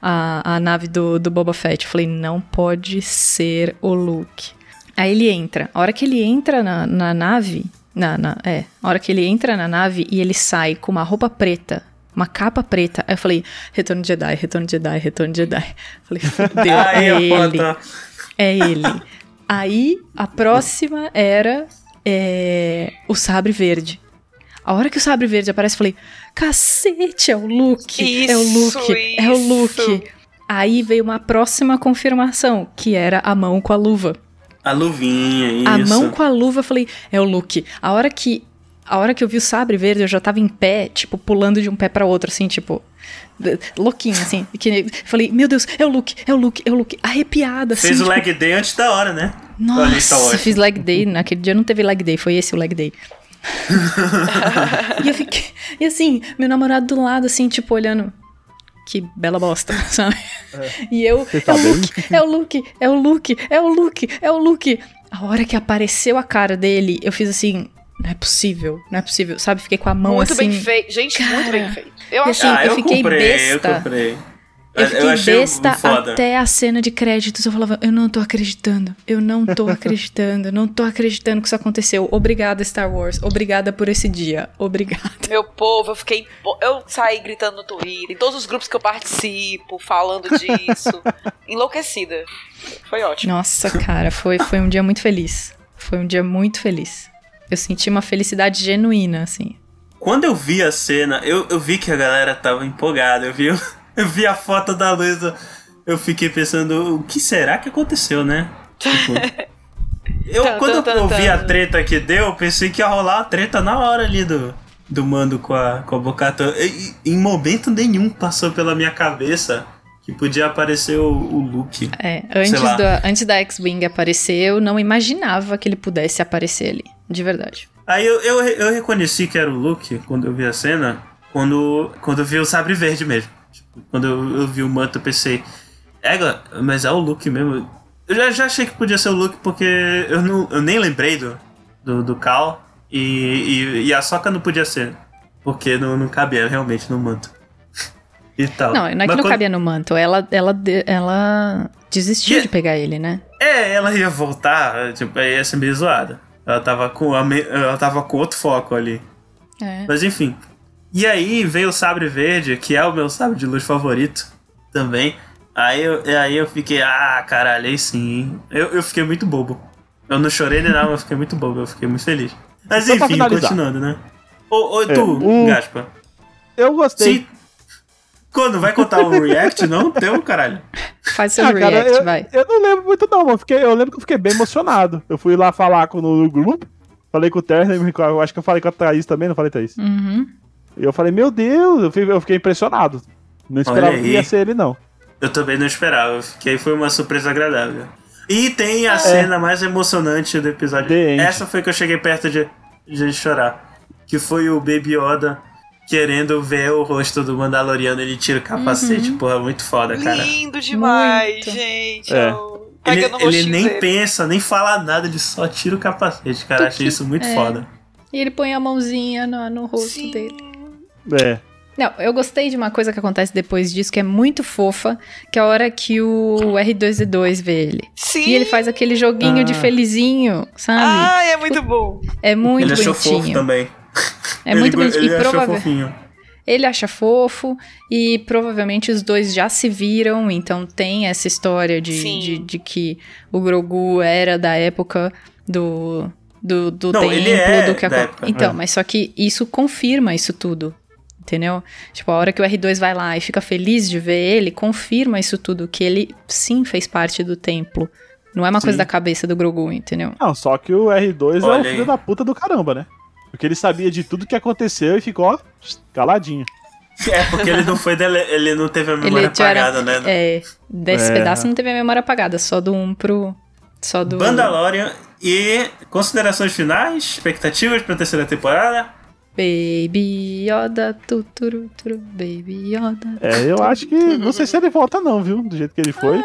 B: a, a nave do, do Boba Fett. Eu falei, não pode ser o Luke. Aí ele entra. A hora que ele entra na, na nave. Na, na- é, a hora que ele entra na nave e ele sai com uma roupa preta, uma capa preta. Aí eu falei, Retorno de Jedi, Retorno de Jedi, Retorno de Jedi. Eu falei, fudeu, é ele. É ele. Aí a próxima era é, o sabre verde. A hora que o sabre verde aparece, eu falei: cacete, é o Luke! é o
C: Isso,
B: Luke! É o
C: isso.
B: Luke! Aí veio uma próxima confirmação, que era a mão com a luva.
A: A luvinha, isso.
B: A mão com a luva, eu falei, é o Luke. A hora que a hora que eu vi o sabre verde, eu já tava em pé, tipo, pulando de um pé pra outro, assim, tipo, louquinho, assim. Que, nem- falei, meu Deus, é o Luke, é o Luke, é o Luke. Arrepiada, assim.
A: Fez o
B: tipo,
A: leg day antes da hora, né?
B: Nossa,
A: Wars.
B: fiz leg day. Naquele dia não teve leg day, foi esse o leg day. e eu fiquei. E assim, meu namorado do lado, assim, tipo, olhando. Que bela bosta, sabe? E eu.
D: Você tá
B: é o? Luke, é o Luke, é o Luke, é o Luke, é o Luke. A hora que apareceu a cara dele, eu fiz assim. Não é possível, não é possível, sabe? Fiquei com a mão
C: muito
B: assim.
C: bem feito. Gente, muito
B: cara.
C: bem feito. Eu achei.
B: assim,
A: ah,
B: eu
A: eu,
B: fiquei
A: comprei,
B: besta.
A: eu comprei.
B: Eu fiquei
A: achei
B: besta
A: foda.
B: até a cena de créditos. Eu falava, eu não tô acreditando. Eu não tô acreditando. Eu não tô acreditando que isso aconteceu. Obrigada, Star Wars. Obrigada por esse dia. Obrigada.
C: Meu povo, eu fiquei. Eu saí gritando no Twitter, em todos os grupos que eu participo, falando disso. enlouquecida. Foi ótimo.
B: Nossa, cara, foi, foi um dia muito feliz. Foi um dia muito feliz. Eu senti uma felicidade genuína, assim.
A: Quando eu vi a cena, eu, eu vi que a galera tava empolgada. Eu vi, eu vi a foto da Luísa. Eu fiquei pensando, o que será que aconteceu, né? Tipo, eu,
C: Tan,
A: quando
C: tan,
A: eu vi a treta que deu, eu pensei que ia rolar a treta na hora ali do, do Mando com a, com a Bocata. E- Em momento nenhum passou pela minha cabeça que podia aparecer o, o Luke.
B: É, antes da, antes da X-Wing aparecer, eu não imaginava que ele pudesse aparecer ali. De verdade.
A: Aí eu, eu, eu reconheci que era o Luke quando eu vi a cena, quando, quando eu vi o sabre verde mesmo. Tipo, quando eu, eu vi o manto, eu pensei, Égua, mas é o Luke mesmo. Eu já, já achei que podia ser o Luke porque eu, não, eu nem lembrei do, do, do Cal e, e, e a Soca não podia ser, porque não, não cabia realmente no manto. E tal.
B: Não, não é que
A: Mas
B: não
A: quando-
B: cabia no manto. Ela, ela, ela desistiu
A: Que-
B: de pegar ele, né?
A: É, ela ia voltar, tipo, aí ia ser meio zoada. Ela tava com, a me- ela tava com outro foco ali.
B: É.
A: Mas enfim. E aí veio o sabre verde, que é o meu sabre de luz favorito também. Aí eu, e aí eu fiquei, ah, caralho, aí sim. Eu, eu fiquei muito bobo. Eu não chorei nem nada, mas eu fiquei muito bobo, eu fiquei muito feliz. Mas
D: Só
A: enfim, continuando, né? Ô, ô tu,
D: o-
A: Gaspa.
D: Eu gostei.
A: Sim. Quando vai contar o react, não? Teu, caralho.
B: Faz seu
D: Ah, cara,
B: react,
D: eu,
B: vai.
D: eu não lembro muito não, mano. Fiquei, eu lembro que eu fiquei bem emocionado. Eu fui lá falar com, no, no grupo, falei com o Terno, eu acho que eu falei com a Thaís também, não falei, Thaís?
B: Uhum.
D: E eu falei, meu Deus, eu fiquei, eu fiquei impressionado. Não esperava que ia ser ele, não.
A: Eu também não esperava, que aí foi uma surpresa agradável. E tem a
B: É.
A: cena mais emocionante do episódio.
D: The.
A: Essa foi que eu cheguei perto de, de chorar. Que foi o Baby Yoda querendo ver o rosto do Mandaloriano, ele tira o capacete.
B: Uhum.
A: Porra, muito foda, cara.
C: Lindo demais,
B: Muito.
C: gente.
D: É.
C: Eu-
A: Ele, ele nem
C: dele.
A: pensa, nem fala nada, ele só tira o capacete, cara. Achei isso muito
B: é.
A: foda.
B: E ele põe a mãozinha no, no rosto
C: Sim.
B: dele.
D: É.
B: Não, eu gostei de uma coisa que acontece depois disso, que é muito fofa, que é a hora que o R2D2 vê ele.
C: Sim.
B: E ele faz aquele joguinho de
D: Ah.
B: felizinho, sabe?
C: Ai, é muito bom.
B: é muito
A: ele achou fofo
B: bonitinho.
A: também.
B: É
A: Ele
B: muito bonitinho.
A: Ele
B: E provável-
A: fofinho.
B: Ele acha fofo e provavelmente os dois já se viram, então tem essa história de, de, de que o Grogu era da época do, do, do
A: Não,
B: templo,
A: ele é
B: do que Então,
D: é.
B: mas só que isso confirma isso tudo. Entendeu? Tipo, a hora que o R2 vai lá e fica feliz de ver ele, confirma isso tudo, que ele sim fez parte do templo. Não é uma coisa
A: Sim.
B: da cabeça do Grogu, entendeu?
D: Não, só que o R2 é
A: Olha
D: o filho
A: aí.
D: da puta do caramba, né? Porque ele sabia de tudo que aconteceu e ficou, ó, caladinho.
A: É, porque ele não foi dele, ele não teve a memória
B: já era-
A: apagada, né?
B: É, desse
D: É.
B: pedaço não teve a memória apagada, só do 1 pro. Só do.
A: Mandalorian e considerações finais, expectativas pra terceira temporada.
B: Baby Yoda, tuturu, turu, Baby Yoda.
D: É, eu acho que. Não sei se ele volta, não, viu? Do jeito que ele foi.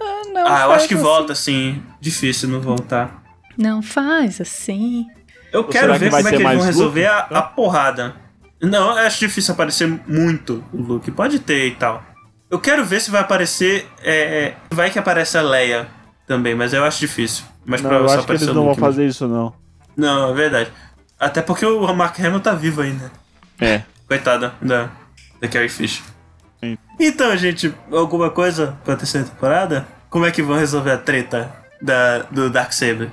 B: Ah, não
A: ah, eu
B: faz
A: acho que
B: assim.
A: volta, assim. Difícil não voltar.
B: Não faz assim.
A: Eu
D: Ou
A: quero
D: que
A: ver
D: vai
A: como é que eles vão resolver a, a porrada. Não, eu acho difícil aparecer muito o Luke. Pode ter e tal. Eu quero ver se vai aparecer. É, é, vai que aparece a Leia também, mas eu acho difícil. Mas
D: Não, eu acho que eles não vão
A: mesmo.
D: fazer isso, não.
A: Não, é verdade. Até porque o Mark Hamill tá vivo ainda.
D: É.
A: Coitada da, da Carrie Fisher.
D: Sim.
A: Então, gente, alguma coisa pra terceira temporada? Como é que vão resolver a treta da, do Darksaber?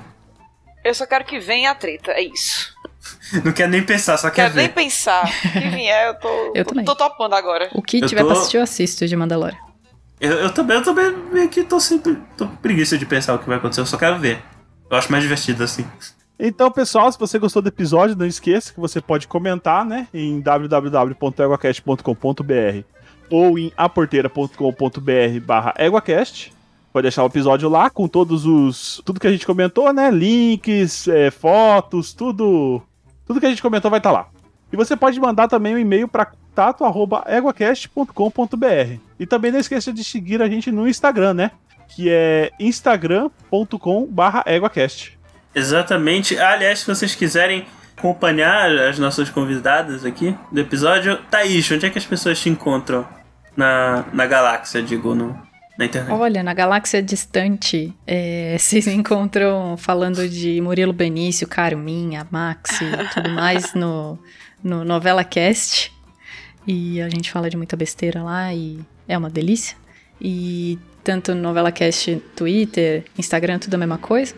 C: Eu só quero que venha a treta, é isso.
A: Não quer nem pensar, só quer
C: Quero nem
A: ver.
C: pensar. Que vier, eu tô,
B: Eu
C: tô,
B: também.
C: tô topando agora.
B: O que
A: Eu
B: tiver
A: tô-
B: pra assistir, eu assisto de Mandalorian.
A: Eu, eu também, eu também meio que tô sempre. tô com preguiça de pensar o que vai acontecer, eu só quero ver. Eu acho mais divertido assim.
D: Então, pessoal, se você gostou do episódio, não esqueça que você pode comentar, né, em www.eguacast.com.br ou em aporteira.com.br barra eguacast. Pode deixar o episódio lá com todos os... tudo que a gente comentou, né, links, é, fotos, tudo... Tudo que a gente comentou vai estar lá. E você pode mandar também um e-mail para contato@eguacast.com.br. E também não esqueça de seguir a gente no Instagram, né? Que é instagram.com/eguacast.
A: Exatamente. Aliás, se vocês quiserem acompanhar as nossas convidadas aqui do episódio, Thaís, onde é que as pessoas te encontram na, na galáxia, digo, no, internet?
B: Olha, na galáxia distante, é, vocês encontram falando de Murilo Benício, Carminha, Maxi e tudo mais no, no Novela Cast. E a gente fala de muita besteira lá e é uma delícia. E tanto no Novela Cast, Twitter, Instagram, tudo a mesma coisa.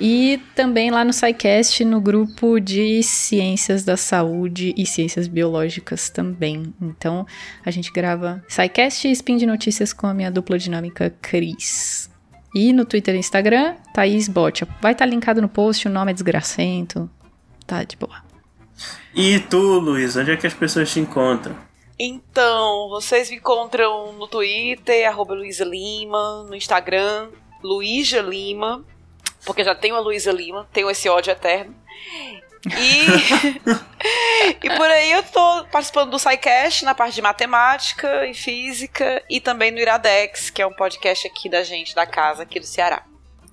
B: E também lá no SciCast, no grupo de Ciências da Saúde e Ciências Biológicas também. Então, a gente grava SciCast e Spin de Notícias com a minha dupla dinâmica Cris. E no Twitter e Instagram, Thaís Botia. Vai estar linkado no post, o nome é desgracento. Tá de boa.
A: E tu, Luiz, onde é que as pessoas te encontram?
C: Então, vocês me encontram no Twitter, arroba Luísa Lima, no Instagram, Luísa Lima, porque já tenho a Luísa Lima, tenho esse ódio eterno. E, e por aí eu tô participando do SciCast na parte de matemática e física e também no Iradex, que é um podcast aqui da gente, da casa, aqui do Ceará.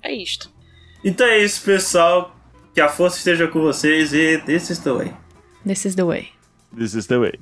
C: É isto.
A: Então é isso, pessoal. Que a força esteja com vocês e this is the way.
B: This is the way.
D: This is the way.